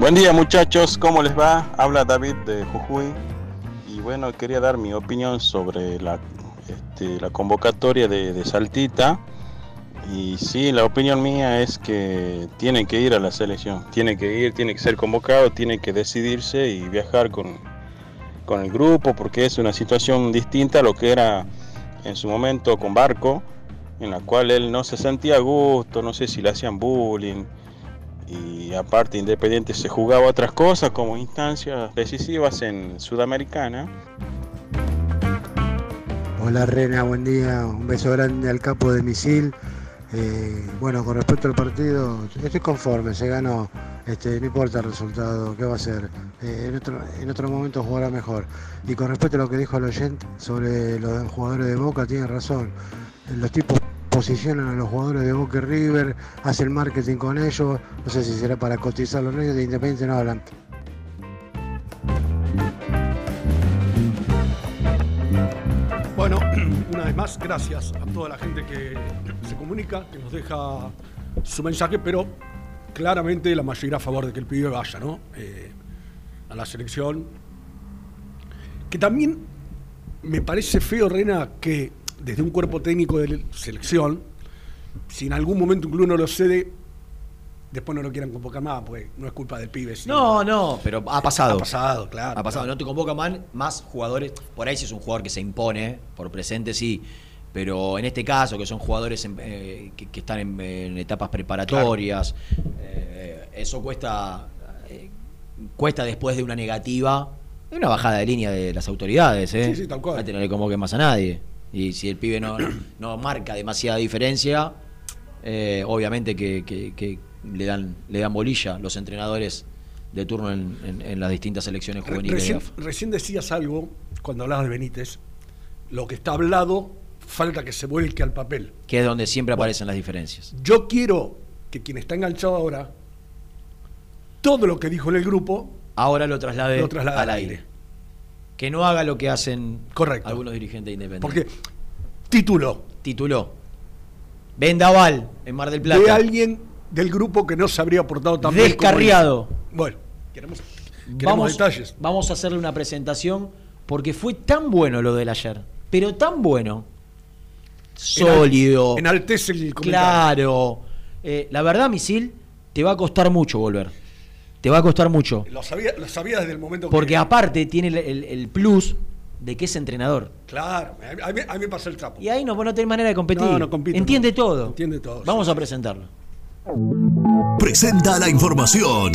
Buen día muchachos, ¿cómo les va? Habla David de Jujuy y bueno, quería dar mi opinión sobre la, este, la convocatoria de, de Saltita. Y sí, la opinión mía es que tiene que ir a la selección, tiene que ir, tiene que ser convocado, tiene que decidirse y viajar con, con el grupo, porque es una situación distinta a lo que era en su momento con Barco, en la cual él no se sentía a gusto, no sé si le hacían bullying, y aparte Independiente se jugaba otras cosas como instancias decisivas en Sudamericana. Hola Rena, buen día, un beso grande al capo de misil. Bueno, con respecto al partido, estoy conforme, se ganó, este, no importa el resultado, ¿qué va a ser? Eh, en, otro, en otro momento jugará mejor. Y con respecto a lo que dijo el oyente sobre los jugadores de Boca, tiene razón. Los tipos posicionan a los jugadores de Boca y River, hacen marketing con ellos, no sé si será para cotizar los medios de Independiente, no hablan. Bueno, una vez más, gracias a toda la gente que se comunica, que nos deja su mensaje, pero claramente la mayoría a favor de que el pibe vaya, ¿no? Eh, a la selección. Que también me parece feo, Rena, que desde un cuerpo técnico de selección, si en algún momento un club no lo cede, después no lo quieran convocar más, pues no es culpa del pibe. No, no, pero ha pasado. Ha pasado, claro. Ha pasado. claro. No te convoca más, más jugadores. Por ahí si es un jugador que se impone, por presente sí. Pero en este caso, que son jugadores en- eh, que, que están en, en etapas preparatorias, eh, eso cuesta, eh, cuesta después de una negativa, de una bajada de línea de las autoridades. ¿eh? Sí, sí, tal cual. No le convoquen más a nadie. Y si el pibe no, no marca demasiada diferencia, obviamente que, que- que le dan le dan bolilla los entrenadores de turno en, en- en las distintas selecciones juveniles. Recién, recién decías algo cuando hablabas de Benítez. Lo que está hablado, falta que se vuelque al papel. que es donde siempre aparecen las diferencias. Yo quiero que quien está enganchado ahora, todo lo que dijo en el grupo, Ahora lo traslade, Lo al aire. Que no haga lo que hacen algunos dirigentes independientes. Porque tituló. Tituló. Vendaval en Mar del Plata. de alguien del grupo que no se habría portado tan bien como Descarriado. hizo. Bueno, queremos, queremos Vamos, detalles. vamos a hacerle una presentación porque fue tan bueno lo del ayer. Pero tan bueno. Sólido. Enaltece el comentario. Claro. Eh, la verdad, Misil, te va a costar mucho volver. Te va a costar mucho. Lo sabía, lo sabía desde el momento Porque que. aparte tiene el, el- el plus de que es entrenador. Claro, a mí, a mí me pasa el trapo. Y ahí no, no tiene manera de competir. No, no compito, Entiende no. todo. Entiende todo. Vamos a presentarlo. Presenta la información.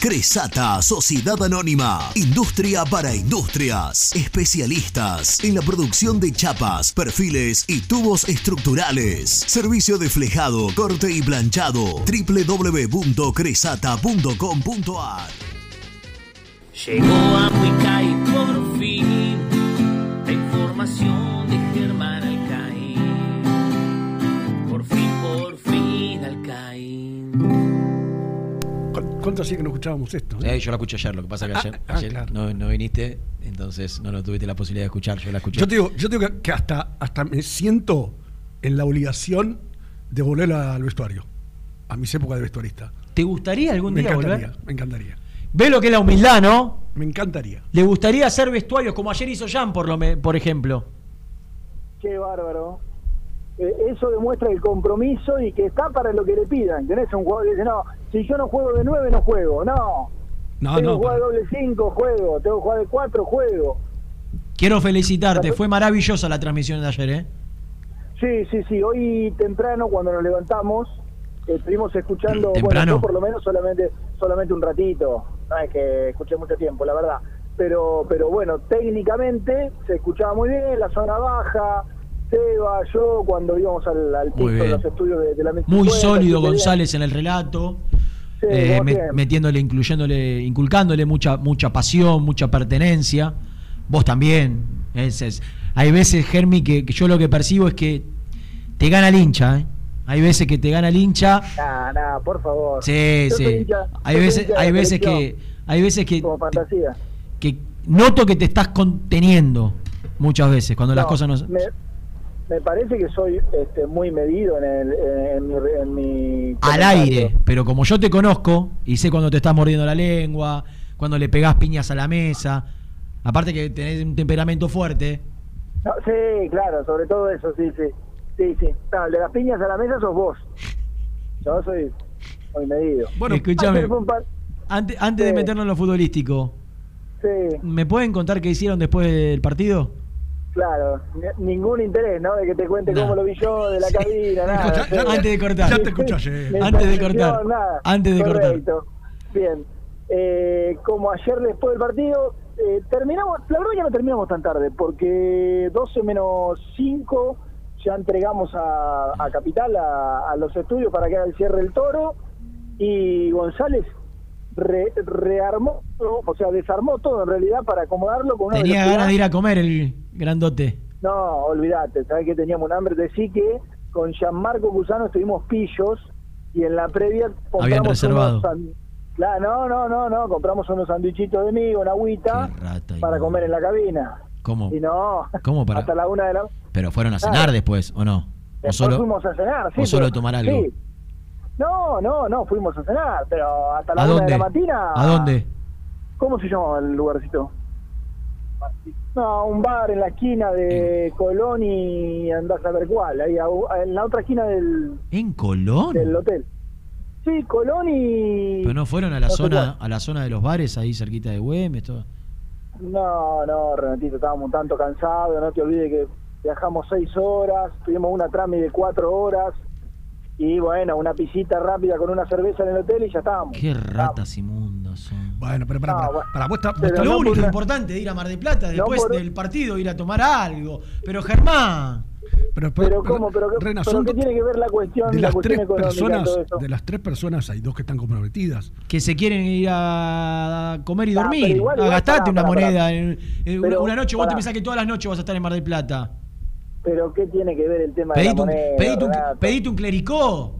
Cresata, Sociedad Anónima, Industria para Industrias, especialistas en la producción de chapas, perfiles y tubos estructurales. Servicio de flejado, corte y planchado. www.cresata.com.ar Llegó a Huicay por fin la información ¿Cu- ¿Cuánto hacía que no escuchábamos esto? Eh, yo la escuché ayer, lo que pasa que Ah, ayer, ah, ayer claro. no, no viniste, entonces no lo tuviste la posibilidad de escuchar, yo la escuché. Yo te digo, yo te digo que, hasta, hasta me siento en la obligación de volver al vestuario. A mis épocas de vestuarista. ¿Te gustaría algún Me día encantaría, volver? me encantaría. Ve lo que es la humildad, ¿no? Me encantaría. Le gustaría hacer vestuarios como ayer hizo Jan, por, lo me- por ejemplo. Qué bárbaro. Eh, eso demuestra el compromiso y que está para lo que le pidan. Tenés un jugador que dice, no, si yo no juego de 9, no juego. No. No, tengo no, que jugar de doble 5, juego. Tengo que jugar de 4, juego. Quiero felicitarte, fue maravillosa la transmisión de ayer, ¿eh? Sí, sí, sí. Hoy temprano, cuando nos levantamos, estuvimos escuchando, ¿Temprano? bueno, yo por lo menos solamente, solamente un ratito. No es que escuché mucho tiempo, la verdad. Pero, pero bueno, técnicamente se escuchaba muy bien, la zona baja, Seba, yo, cuando íbamos al, al piso Muy de los estudios de, de la Muy 1050, sólido González en el relato, Sí, eh, metiéndole, incluyéndole, inculcándole mucha, mucha pasión, mucha pertenencia. Vos también. Es- es- Hay veces, Germi, que, que yo lo que percibo es que te gana el hincha, ¿eh? Hay veces que te gana el hincha. Nah, nah, por favor. Sí, Yo sí. hincha- Hay veces, hay veces que, hay veces que, Como fantasía. que noto que te estás conteniendo muchas veces cuando las cosas no. Me, me parece que soy este, muy medido en, el, en, mi, en mi al aire, pero como yo te conozco y sé cuando te estás mordiendo la lengua, cuando le pegás piñas a la mesa, Aparte que tenés un temperamento fuerte. No, sí, claro, sobre todo eso, sí, sí. Sí, sí. No, de las piñas a la mesa sos vos. Yo soy muy medido. Bueno, escúchame. Par- Antes, antes de meternos en lo futbolístico, Sí, ¿me pueden contar qué hicieron después del partido? Claro. Ni- Ningún interés, ¿no? De que te cuente cómo lo vi yo de la cabina, nada. Ya- ya- Antes de cortar. Ya te escuché Antes de cortar. nada. Antes de cortar. Bien. Eh, como ayer después del partido, eh, terminamos, la verdad ya no terminamos tan tarde, porque 12 menos 5 ya entregamos a, a Capital, a, a los estudios para que haga el cierre del toro, y González re- rearmó, o sea, desarmó todo en realidad para acomodarlo con una Tenía velocidad- ganas de ir a comer el grandote. no, olvídate, sabes que teníamos un hambre. Decí que con Gianmarco Cusano estuvimos pillos y en la previa compramos Habían reservado. unos no, no, no, no, compramos unos sandwichitos de migo, una agüita para comer en la cabina. ¿Cómo? Y no, ¿Cómo para? hasta la una de la Pero fueron a cenar después, ¿o no? ¿O solo, fuimos a cenar, sí. o solo pero- tomar algo? sí. No, no, no, fuimos a cenar, pero hasta la ¿A una dónde? de la mañana. ¿A dónde? ¿Cómo se llama el lugarcito? No, un bar en la esquina de Colón y andás a ver cuál, ahí a- en la otra esquina del, ¿En Colón? del hotel. Sí, Colón y... ¿Pero no fueron a la no zona a la zona de los bares ahí cerquita de Güemes? Todo? No, no, Renatito, estábamos un tanto cansados, no te olvides que viajamos seis horas, tuvimos una trami de cuatro horas y bueno, una pisita rápida con una cerveza en el hotel y ya estábamos. Qué ratas inmundas son. Bueno, pero para, No, para, bueno. para, vos estás- Lo no único por importante de ir a Mar del Plata después por- del partido, ir a tomar algo. Pero Germán, pero, Pero cómo, pero, qué- Rena, pero son qué tiene que ver la cuestión, de la las cuestión tres personas, de las tres personas hay dos que están comprometidas. que se quieren ir a comer y Ah, dormir. igual, Ah, igual, pará, una moneda. pará. en- en Pero, una noche, vos te pensás que todas las noches vas a estar en Mar del Plata. Pero qué tiene que ver el tema Pedite de la un, moneda, pedite un- pedite un clericó.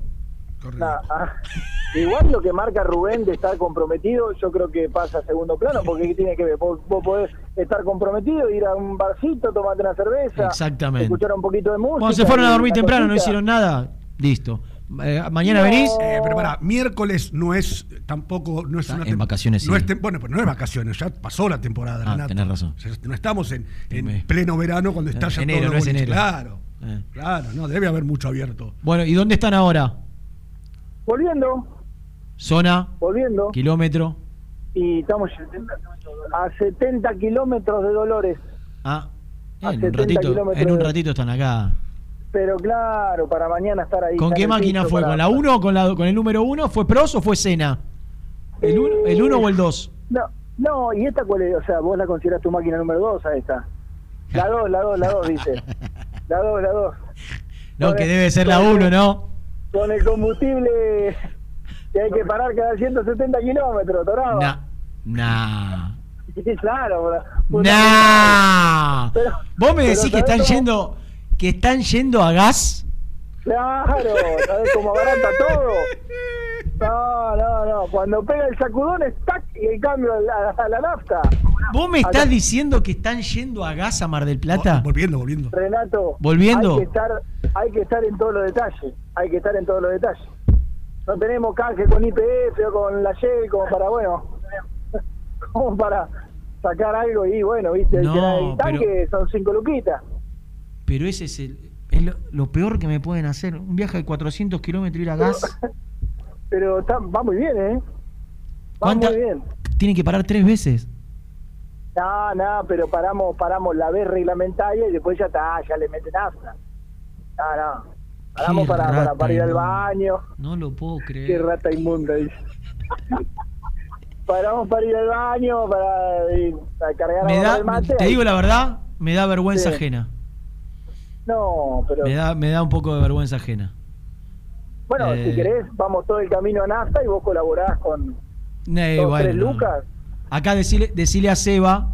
No, ah, igual lo que marca Rubén de estar comprometido, yo creo que pasa a segundo plano, porque ¿qué tiene que ver? Vos, vos podés estar comprometido, ir a un barcito, tomarte una cerveza, Exactamente. escuchar un poquito de música. Cuando se fueron a dormir temprano, no hicieron nada. Listo. Eh, mañana No. venís. Eh, pero para, miércoles no es tampoco, no es una en vacaciones no sí. es bueno, pero no es vacaciones, ya pasó la temporada, Ah, Renato. tenés razón. O sea, no estamos en, en Me- pleno verano cuando está ya Enero, todo no es enero. Claro, Eh. claro, no, debe haber mucho abierto. Bueno, ¿y dónde están ahora? Volviendo, Zona, volviendo, kilómetro. y estamos a 70 kilómetros de Dolores. Ah, A en un 70 ratito, kilómetros en un de- ratito están acá. Pero claro, para mañana estar ahí. ¿Con qué máquina fue? para- ¿Con la 1 o con, la, con el número 1? ¿Fue Pros o fue Sena? ¿El 1 el uno o el 2? No, no, ¿y esta cuál es? O sea, vos la considerás tu máquina número 2 a esta. La 2, la 2, la 2, dice. La 2, la 2. No, Con que el- debe ser la con el- 1, ¿no? Con el combustible que hay que parar cada 170 kilómetros, Toraba. Nah. Nah. Sí, claro. una- Nah. Pero- ¿Vos me decís que ¿sabés están yendo que están yendo a gas? Claro, ¿sabés cómo abarata todo? No, no, no. Cuando pega el sacudón es tac y el cambio a la, a la nafta. ¿Vos me estás Acá- diciendo que están yendo a gas a Mar del Plata? Volviendo, volviendo. Renato, Volviendo. Hay que estar, hay que estar en todos los detalles. Hay que estar en todos los detalles. No tenemos canje con IPF o con la Shell como para, bueno, como para sacar algo y bueno, viste, No, que el tanque son cinco luquitas. Pero ese es, el, es lo, lo peor que me pueden hacer. Un viaje de 400 kilómetros ir a gas. Pero está, va muy bien, ¿eh? Va ¿Cuánta- muy bien. Tienen que parar tres veces. No, no, pero paramos paramos la vez reglamentaria y después ya está, ya le meten nafta. No, no. Paramos Qué para, para, para ir al baño. No lo puedo Qué creer. rata inmunda, dice. Paramos para ir al baño, para, ir a cargar Me da, del mate. te digo la verdad, me da vergüenza Sí. ajena. No, pero Me da, me da un poco de vergüenza ajena. bueno, eh. si querés, vamos todo el camino a nafta y vos colaborás con Eh, dos, bueno, tres no. lucas. Acá decile, decile a Seba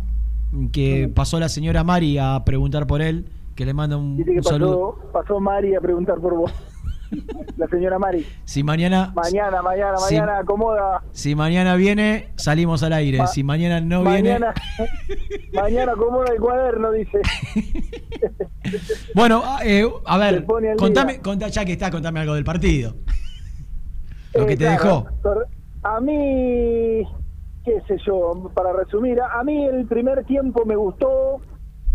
que pasó la señora Mari a preguntar por él, que le manda un, Dice que un saludo. pasó, pasó Mari a preguntar por vos. la señora Mari. Si mañana, Mañana, mañana, mañana acomoda. si mañana viene, salimos al aire. Ma- si mañana no viene, mañana, acomoda el cuaderno, dice. bueno, ah, eh, a ver, contame, contá, ya que está, contame algo del partido. Lo Eh, que te claro, dejó. A mí, qué sé yo, para resumir, a a mí el primer tiempo me gustó,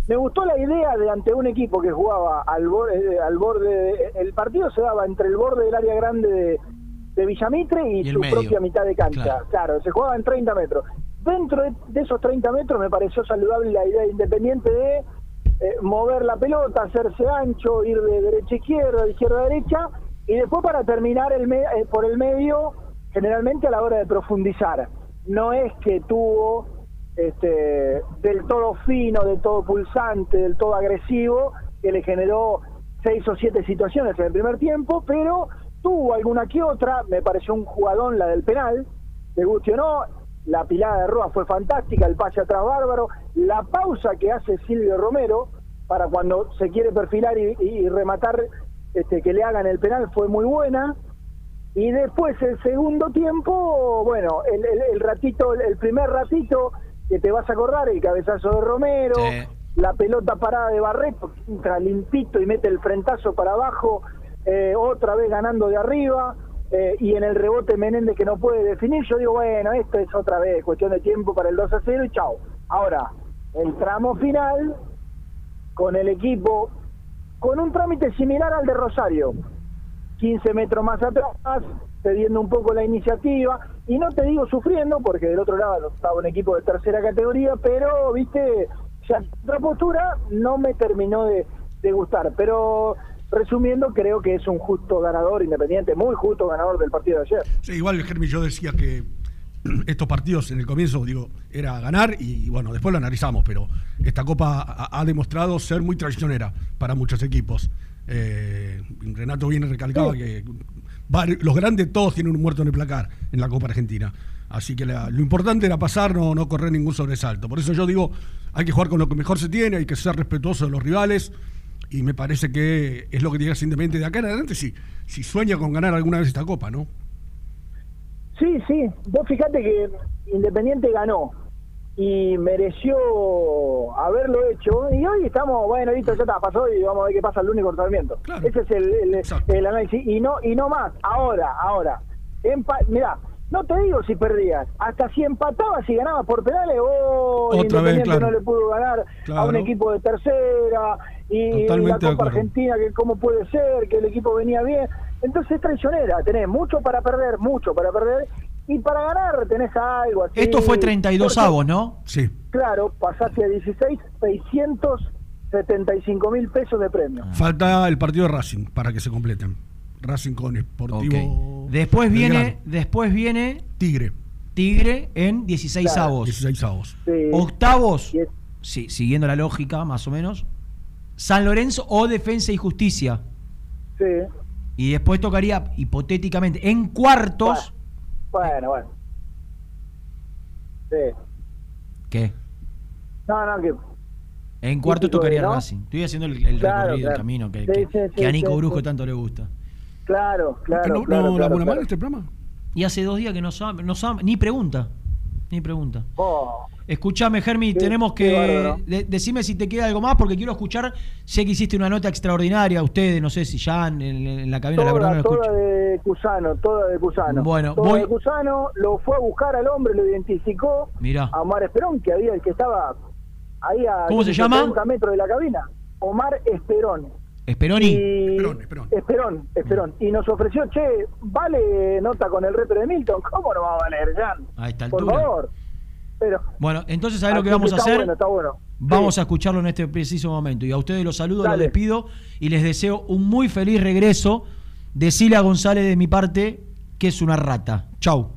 me gustó la idea de ante un equipo que jugaba al borde, al borde de- el partido se daba entre el borde del área grande de, de Villamitre y, su medio. propia mitad de cancha. Claro. Claro. se jugaba en 30 metros. Dentro de, de esos 30 metros me pareció saludable la idea de Independiente de eh, mover la pelota, hacerse ancho, ir de derecha a izquierda, de izquierda a derecha, y después para terminar el me- eh, por el medio, generalmente a la hora de profundizar. No es que tuvo este, del todo fino, del todo pulsante, del todo agresivo, que le generó seis o siete situaciones en el primer tiempo, pero tuvo alguna que otra, me pareció un jugadón la del penal, le guste o no, la pilada de Roa fue fantástica, el pase atrás bárbaro, la pausa que hace Silvio Romero para cuando se quiere perfilar y, rematar este, que le hagan el penal fue muy buena, y después el segundo tiempo, bueno, el ratito, el primer ratito que te vas a acordar, el cabezazo de Romero, la pelota parada de Barreto, que entra limpito y mete el frentazo para abajo, eh, otra vez ganando de arriba, eh, y en el rebote Menéndez que no puede definir, yo digo, bueno, esto es otra vez cuestión de tiempo para el 2 a 0 y chao. Ahora, el tramo final, con el equipo, con un trámite similar al de Rosario, 15 metros más atrás, cediendo un poco la iniciativa, y no te digo sufriendo, porque del otro lado estaba un equipo de tercera categoría, pero, viste, ya otra postura no me terminó de, de gustar, pero resumiendo, creo que es un justo ganador independiente, muy justo ganador del partido de ayer. Sí, igual, Germi, yo decía que estos partidos en el comienzo, digo, era ganar y, bueno, después lo analizamos, pero esta Copa ha, demostrado ser muy traicionera para muchos equipos. Eh, Renato viene recalcaba que vari- los grandes todos tienen un muerto en el placar en la Copa Argentina. Así que lo importante era pasar, no, no correr ningún sobresalto. Por eso yo digo, hay que jugar con lo que mejor se tiene, hay que ser respetuoso de los rivales. Y me parece que es lo que tiene Independiente de acá en adelante, si, si sueña con ganar alguna vez esta Copa, ¿no? Sí, sí, vos fíjate que Independiente ganó y mereció haberlo hecho y hoy estamos, bueno, listo, ya está, pasó y vamos a ver qué pasa el lunes con Sarmiento. Ese es el, el- el análisis y no y no más. Ahora, ahora, mira, no te digo si perdías, hasta si empatabas y ganabas por penales, oh, Otra vez, Independiente claro. no le pudo ganar a un equipo de tercera y Totalmente la Copa. Argentina, que cómo puede ser, que el equipo venía bien. Entonces es traicionera, tenés mucho para perder, mucho para perder, y para ganar tenés algo así. Esto fue 32 Porque, avos, ¿no? Sí. Claro, pasaste a 16, 675 mil pesos de premio. Falta el partido de Racing para que se completen. Racing con Sportivo. Después viene, después viene Tigre. Tigre en 16 Claro. avos. 16 avos. Octavos, sí, siguiendo la lógica, más o menos. San Lorenzo o Defensa y Justicia. Sí. Y después tocaría, hipotéticamente, en cuartos. Bueno, bueno. Sí. ¿Qué? No, no, que. En de, tocaría ¿no? Racing. Estoy haciendo el, el Claro, recorrido, el camino que, Sí, que- sí, que sí, a Nico sí. tanto le gusta. Claro, claro. no, claro, no labura mal este programa. Y hace dos días que no sabe, no sabe, ni pregunta. Ni pregunta. Oh, Escuchame, Germi, Qué- tenemos que. de- decime si te queda algo más, porque quiero escuchar. Sé que hiciste una nota extraordinaria, ustedes, no sé si ya en, en la cabina, la verdad no toda, lo escucho. toda de Cusano, toda de Cusano. Bueno, toda voy- de Cusano, lo fue a buscar al hombre, lo identificó Mirá. a Omar Esperón, que había el que estaba ahí a ¿Cómo se llama? 30 metros de la cabina. Omar Esperón. Esperoni. Y- Esperón, Esperón. Y nos ofreció, che, ¿vale nota con el repre de Milton? ¿Cómo no va a valer, Jan? A esta Por altura. favor. Pero, Bueno, entonces, ¿sabes lo que así vamos a hacer? Bueno, está bueno. Vamos a escucharlo en este preciso momento. Y a ustedes los saludo, los Dale. despido y les deseo un muy feliz regreso. Decile a González de mi parte que es una rata. Chau.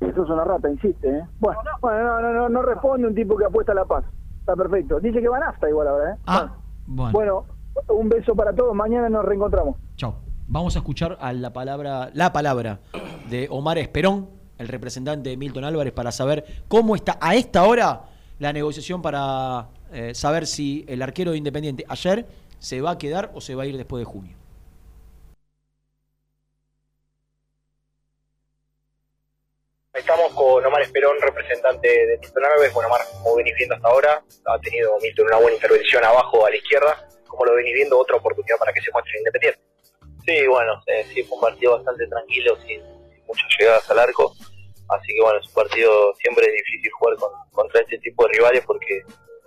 Eso es una rata, insiste, ¿eh? Bueno, bueno no, no, no, no responde un tipo que apuesta a la paz. Está perfecto. Dice que van hasta igual ahora, ¿eh? Ah, bueno. Bueno, un beso para todos. Mañana nos reencontramos. Chau. Vamos a escuchar a la palabra, la palabra de Omar Esperón, el representante de Milton Álvarez, para saber cómo está a esta hora la negociación para eh, saber si el arquero de Independiente ayer se va a quedar o se va a ir después de junio. Estamos con Omar Esperón, representante de Milton Álvarez. Bueno, Omar, como venís viendo hasta ahora, ha tenido Milton una buena intervención abajo a la izquierda. como lo venís viendo, otra oportunidad para que se muestre en Independiente. Sí, bueno, eh, sí, fue un partido bastante tranquilo, sin, sin muchas llegadas al arco. Así que bueno, es un partido, siempre es difícil jugar con- contra este tipo de rivales porque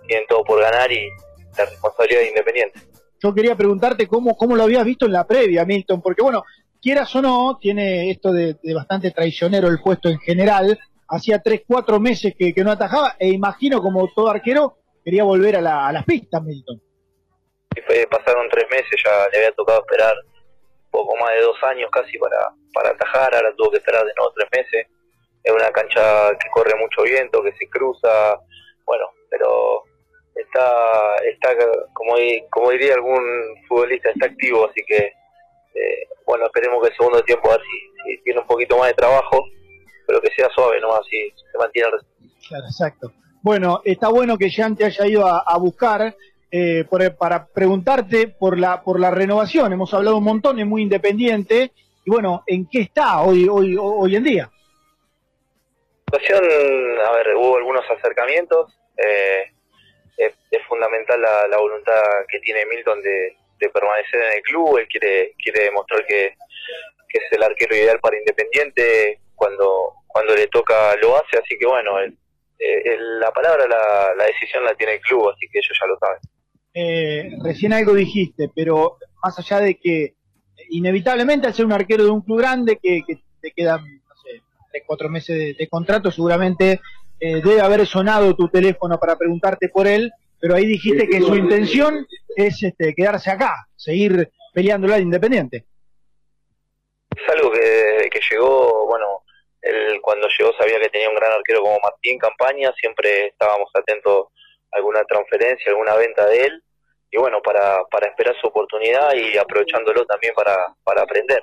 tienen todo por ganar y la responsabilidad de Independiente. Yo quería preguntarte cómo, cómo lo habías visto en la previa, Milton, porque bueno, quieras o no, tiene esto de, de bastante traicionero el puesto en general. Hacía tres, cuatro meses que, que no atajaba e imagino como todo arquero quería volver a, la- a las pistas, Milton. Y fue- pasaron tres meses, ya le había tocado esperar poco más de dos años casi para, para atajar, ahora tuvo que esperar de nuevo tres meses. Es una cancha que corre mucho viento, que se cruza, bueno, pero está, está como, como diría algún futbolista, está activo, así que eh, bueno, esperemos que el segundo tiempo a ver si, si tiene un poquito más de trabajo, pero que sea suave nomás, si se mantiene el Claro, exacto. Bueno, está bueno que Jean te haya ido a, a buscar eh, por- para preguntarte por la por la renovación. Hemos hablado un montón, es muy independiente. Y bueno, ¿en qué está hoy hoy hoy en día? Situación, a ver, hubo algunos acercamientos. eh, es, fundamental la, la voluntad que tiene Milton de, permanecer en el club. Él quiere, quiere demostrar que, que es el arquero ideal para Independiente. Cuando, cuando le toca lo hace. Así que bueno, él- la palabra, la, la decisión la tiene el club, así que ellos ya lo saben. Eh, recién algo dijiste, pero más allá de que inevitablemente al ser un arquero de un club grande que, que te quedan, tres, cuatro meses de, de contrato, seguramente eh, debe haber sonado tu teléfono para preguntarte por él, pero ahí dijiste que su intención es este, quedarse acá, seguir peleándola de Independiente. Es algo que que llegó, bueno, él cuando llegó sabía que tenía un gran arquero como Martín Campaña, siempre estábamos atentos a alguna transferencia, alguna venta de él, y bueno, para, para esperar su oportunidad y aprovechándolo también para, para aprender.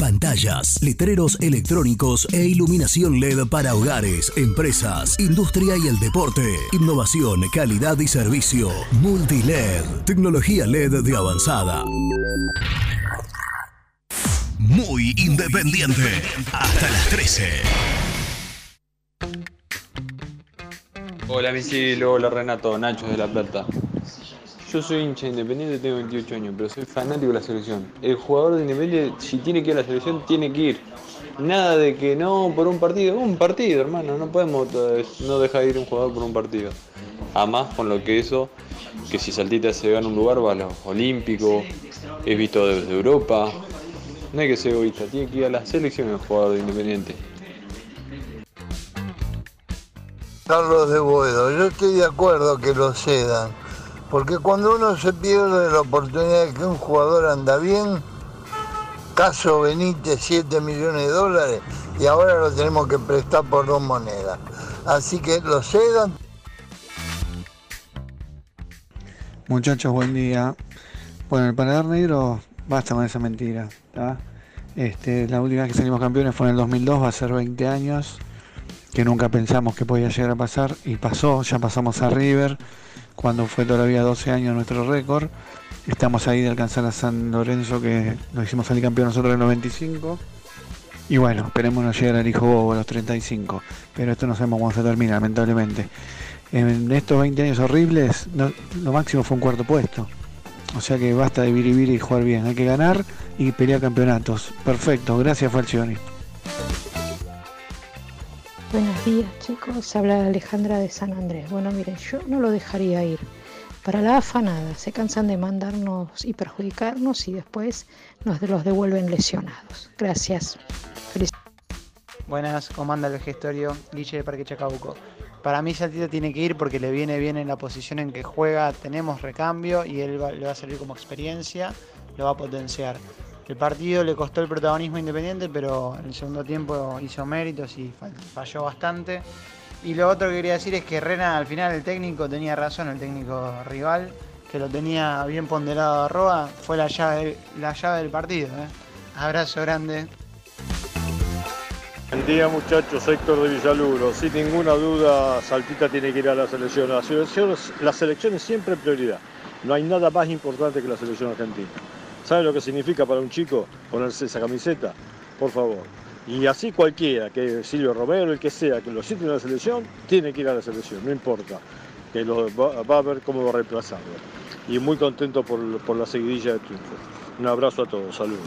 Pantallas, letreros electrónicos e iluminación LED para hogares, empresas, industria y el deporte. Innovación, calidad y servicio. Multiled, tecnología LED de avanzada. Muy independiente. Hasta las 13. Hola Misil, hola Renato, Nacho de La Plata. Yo soy hincha independiente, tengo 28 años, pero soy fanático de la selección. El jugador de Independiente, si tiene que ir a la selección, tiene que ir. Nada de que no por un partido, un partido, hermano, no podemos eh, no dejar ir un jugador por un partido. Además, con lo que eso, que si Saltita se gana un lugar, va a los Olímpicos, es visto desde Europa. No hay que ser egoísta, tiene que ir a la selección el jugador de Independiente. Carlos de Boedo, yo estoy de acuerdo que lo cedan, porque cuando uno se pierde la oportunidad de que un jugador anda bien, caso Benítez 7 millones de dólares y ahora lo tenemos que prestar por dos monedas. Así que lo cedan. Muchachos, buen día. Bueno, el paladar negro, basta con esa mentira. Este, la última vez que salimos campeones fue en el 2002, va a ser 20 años, que nunca pensamos que podía llegar a pasar y pasó, ya pasamos a River, cuando fue todavía 12 años nuestro récord. Estamos ahí de alcanzar a San Lorenzo, que nos hicimos salir campeón nosotros en el 95. Y bueno, esperemos no llegar al hijo bobo a los 35. Pero esto no sabemos cómo se termina, lamentablemente. En estos 20 años horribles, lo máximo fue un cuarto puesto. O sea que basta de vivir y jugar bien. Hay que ganar y pelear campeonatos. Perfecto, gracias Falcioni. Buenos días chicos, habla Alejandra de San Andrés. Bueno, miren, yo no lo dejaría ir. Para la AFA nada, se cansan de mandarnos y perjudicarnos y después nos los devuelven lesionados. Gracias. Feliz- Buenas, comanda el gestorio Guille de Parque Chacabuco. Para mí Saltito tiene que ir porque le viene bien en la posición en que juega, tenemos recambio y él le va a servir como experiencia, lo va a potenciar. El partido le costó el protagonismo independiente, pero en el segundo tiempo hizo méritos y fall- falló bastante. Y lo otro que quería decir es que Rena al final el técnico tenía razón, el técnico rival, que lo tenía bien ponderado a Roa, fue la llave, la llave del partido. ¿eh? Abrazo grande. Buen día muchachos, Héctor de Villaluro. Sin ninguna duda, Saltita tiene que ir a la selección. La selección, la selección es siempre prioridad. No hay nada más importante que la selección argentina. ¿Sabe lo que significa para un chico ponerse esa camiseta? Por favor. Y así cualquiera, que Silvio Romero, el que sea, que lo siente en la selección, tiene que ir a la selección, no importa. Que lo, va, a ver cómo va a reemplazarlo. Y muy contento por, por la seguidilla de triunfo. Un abrazo a todos, saludos.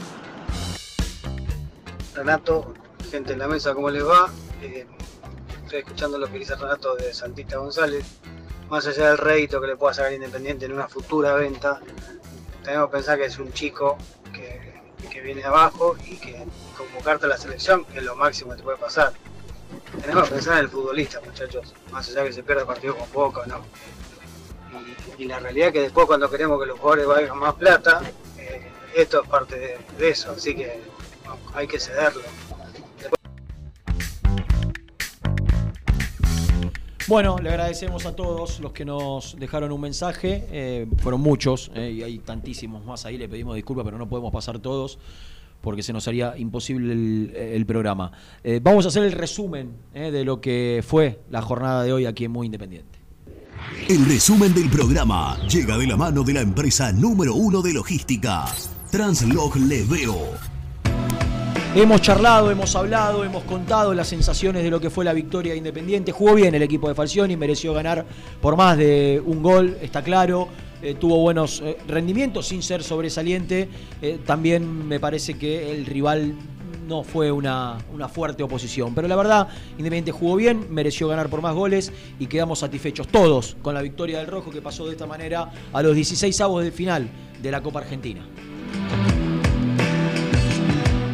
Renato, gente en la mesa, ¿cómo les va? Eh, estoy escuchando lo que dice Renato de Santista González. Más allá del rédito que le pueda sacar Independiente en una futura venta, tenemos que pensar que es un chico que, viene de abajo y que convocarte a la selección es lo máximo que te puede pasar. Tenemos que pensar en el futbolista, muchachos, más allá que se pierda partido con Boca o no. Y, la realidad es que después cuando queremos que los jugadores valgan más plata, eh, esto es parte de, eso, así que hay que cederlo. Bueno, le agradecemos a todos los que nos dejaron un mensaje. eh, fueron muchos eh, y hay tantísimos más ahí. Le pedimos disculpas, pero no podemos pasar todos porque se nos haría imposible el, programa. Eh, vamos a hacer el resumen de lo que fue la jornada de hoy aquí en Muy Independiente. El resumen del programa llega de la mano de la empresa número uno de logística, Translog Leveo. Hemos charlado, hemos hablado, hemos contado las sensaciones de lo que fue la victoria de Independiente. Jugó bien el equipo de Falcioni, mereció ganar por más de un gol, está claro. Eh, tuvo buenos eh, rendimientos sin ser sobresaliente. Eh, también me parece que el rival no fue una, una fuerte oposición. Pero la verdad, Independiente jugó bien, mereció ganar por más goles y quedamos satisfechos todos con la victoria del Rojo que pasó de esta manera a los 16 avos de final de la Copa Argentina.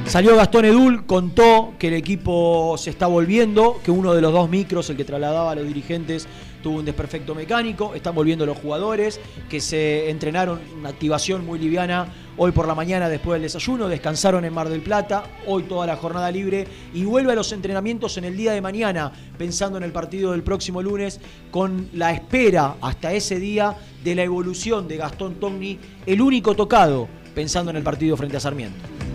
Salió Gastón Edul, contó que el equipo se está volviendo, que uno de los dos micros, el que trasladaba a los dirigentes, tuvo un desperfecto mecánico, están volviendo los jugadores, que se entrenaron una activación muy liviana hoy por la mañana después del desayuno, descansaron en Mar del Plata, hoy toda la jornada libre y vuelve a los entrenamientos en el día de mañana, pensando en el partido del próximo lunes, con la espera hasta ese día de la evolución de Gastón Togni, el único tocado, pensando en el partido frente a Sarmiento.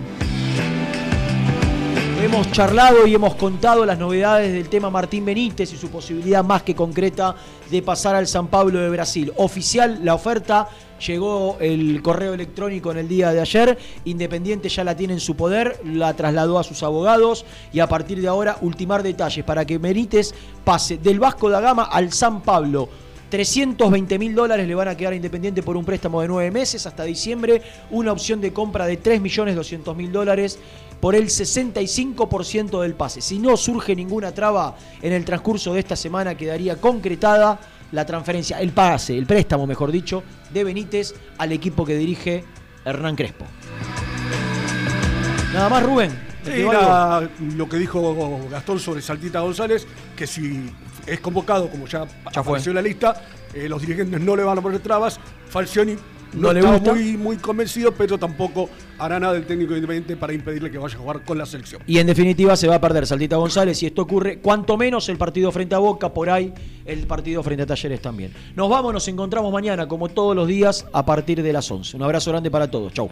Hemos charlado y hemos contado las novedades del tema Martín Benítez y su posibilidad más que concreta de pasar al San Pablo de Brasil. Oficial la oferta, llegó el correo electrónico en el día de ayer, Independiente ya la tiene en su poder, la trasladó a sus abogados y a partir de ahora ultimar detalles para que Benítez pase del Vasco da Gama al San Pablo. 320 mil dólares le van a quedar a Independiente por un préstamo de nueve meses hasta diciembre, una opción de compra de 3 millones 200 mil dólares por el 65% del pase. Si no surge ninguna traba en el transcurso de esta semana, quedaría concretada la transferencia, el pase, el préstamo, mejor dicho, de Benítez al equipo que dirige Hernán Crespo. Nada más, Rubén. ¿te Sí, quedó era lo que dijo Gastón sobre Saltita González, que si es convocado, como ya, Ya apareció en la lista, eh, los dirigentes no le van a poner trabas. Falcioni no, No le está gusta. muy, muy convencido, pero tampoco hará nada el técnico independiente para impedirle que vaya a jugar con la selección. Y en definitiva se va a perder Saltita González si esto ocurre, cuanto menos el partido frente a Boca, por ahí el partido frente a Talleres también. Nos vamos, nos encontramos mañana como todos los días a partir de las 11. Un abrazo grande para todos, chau.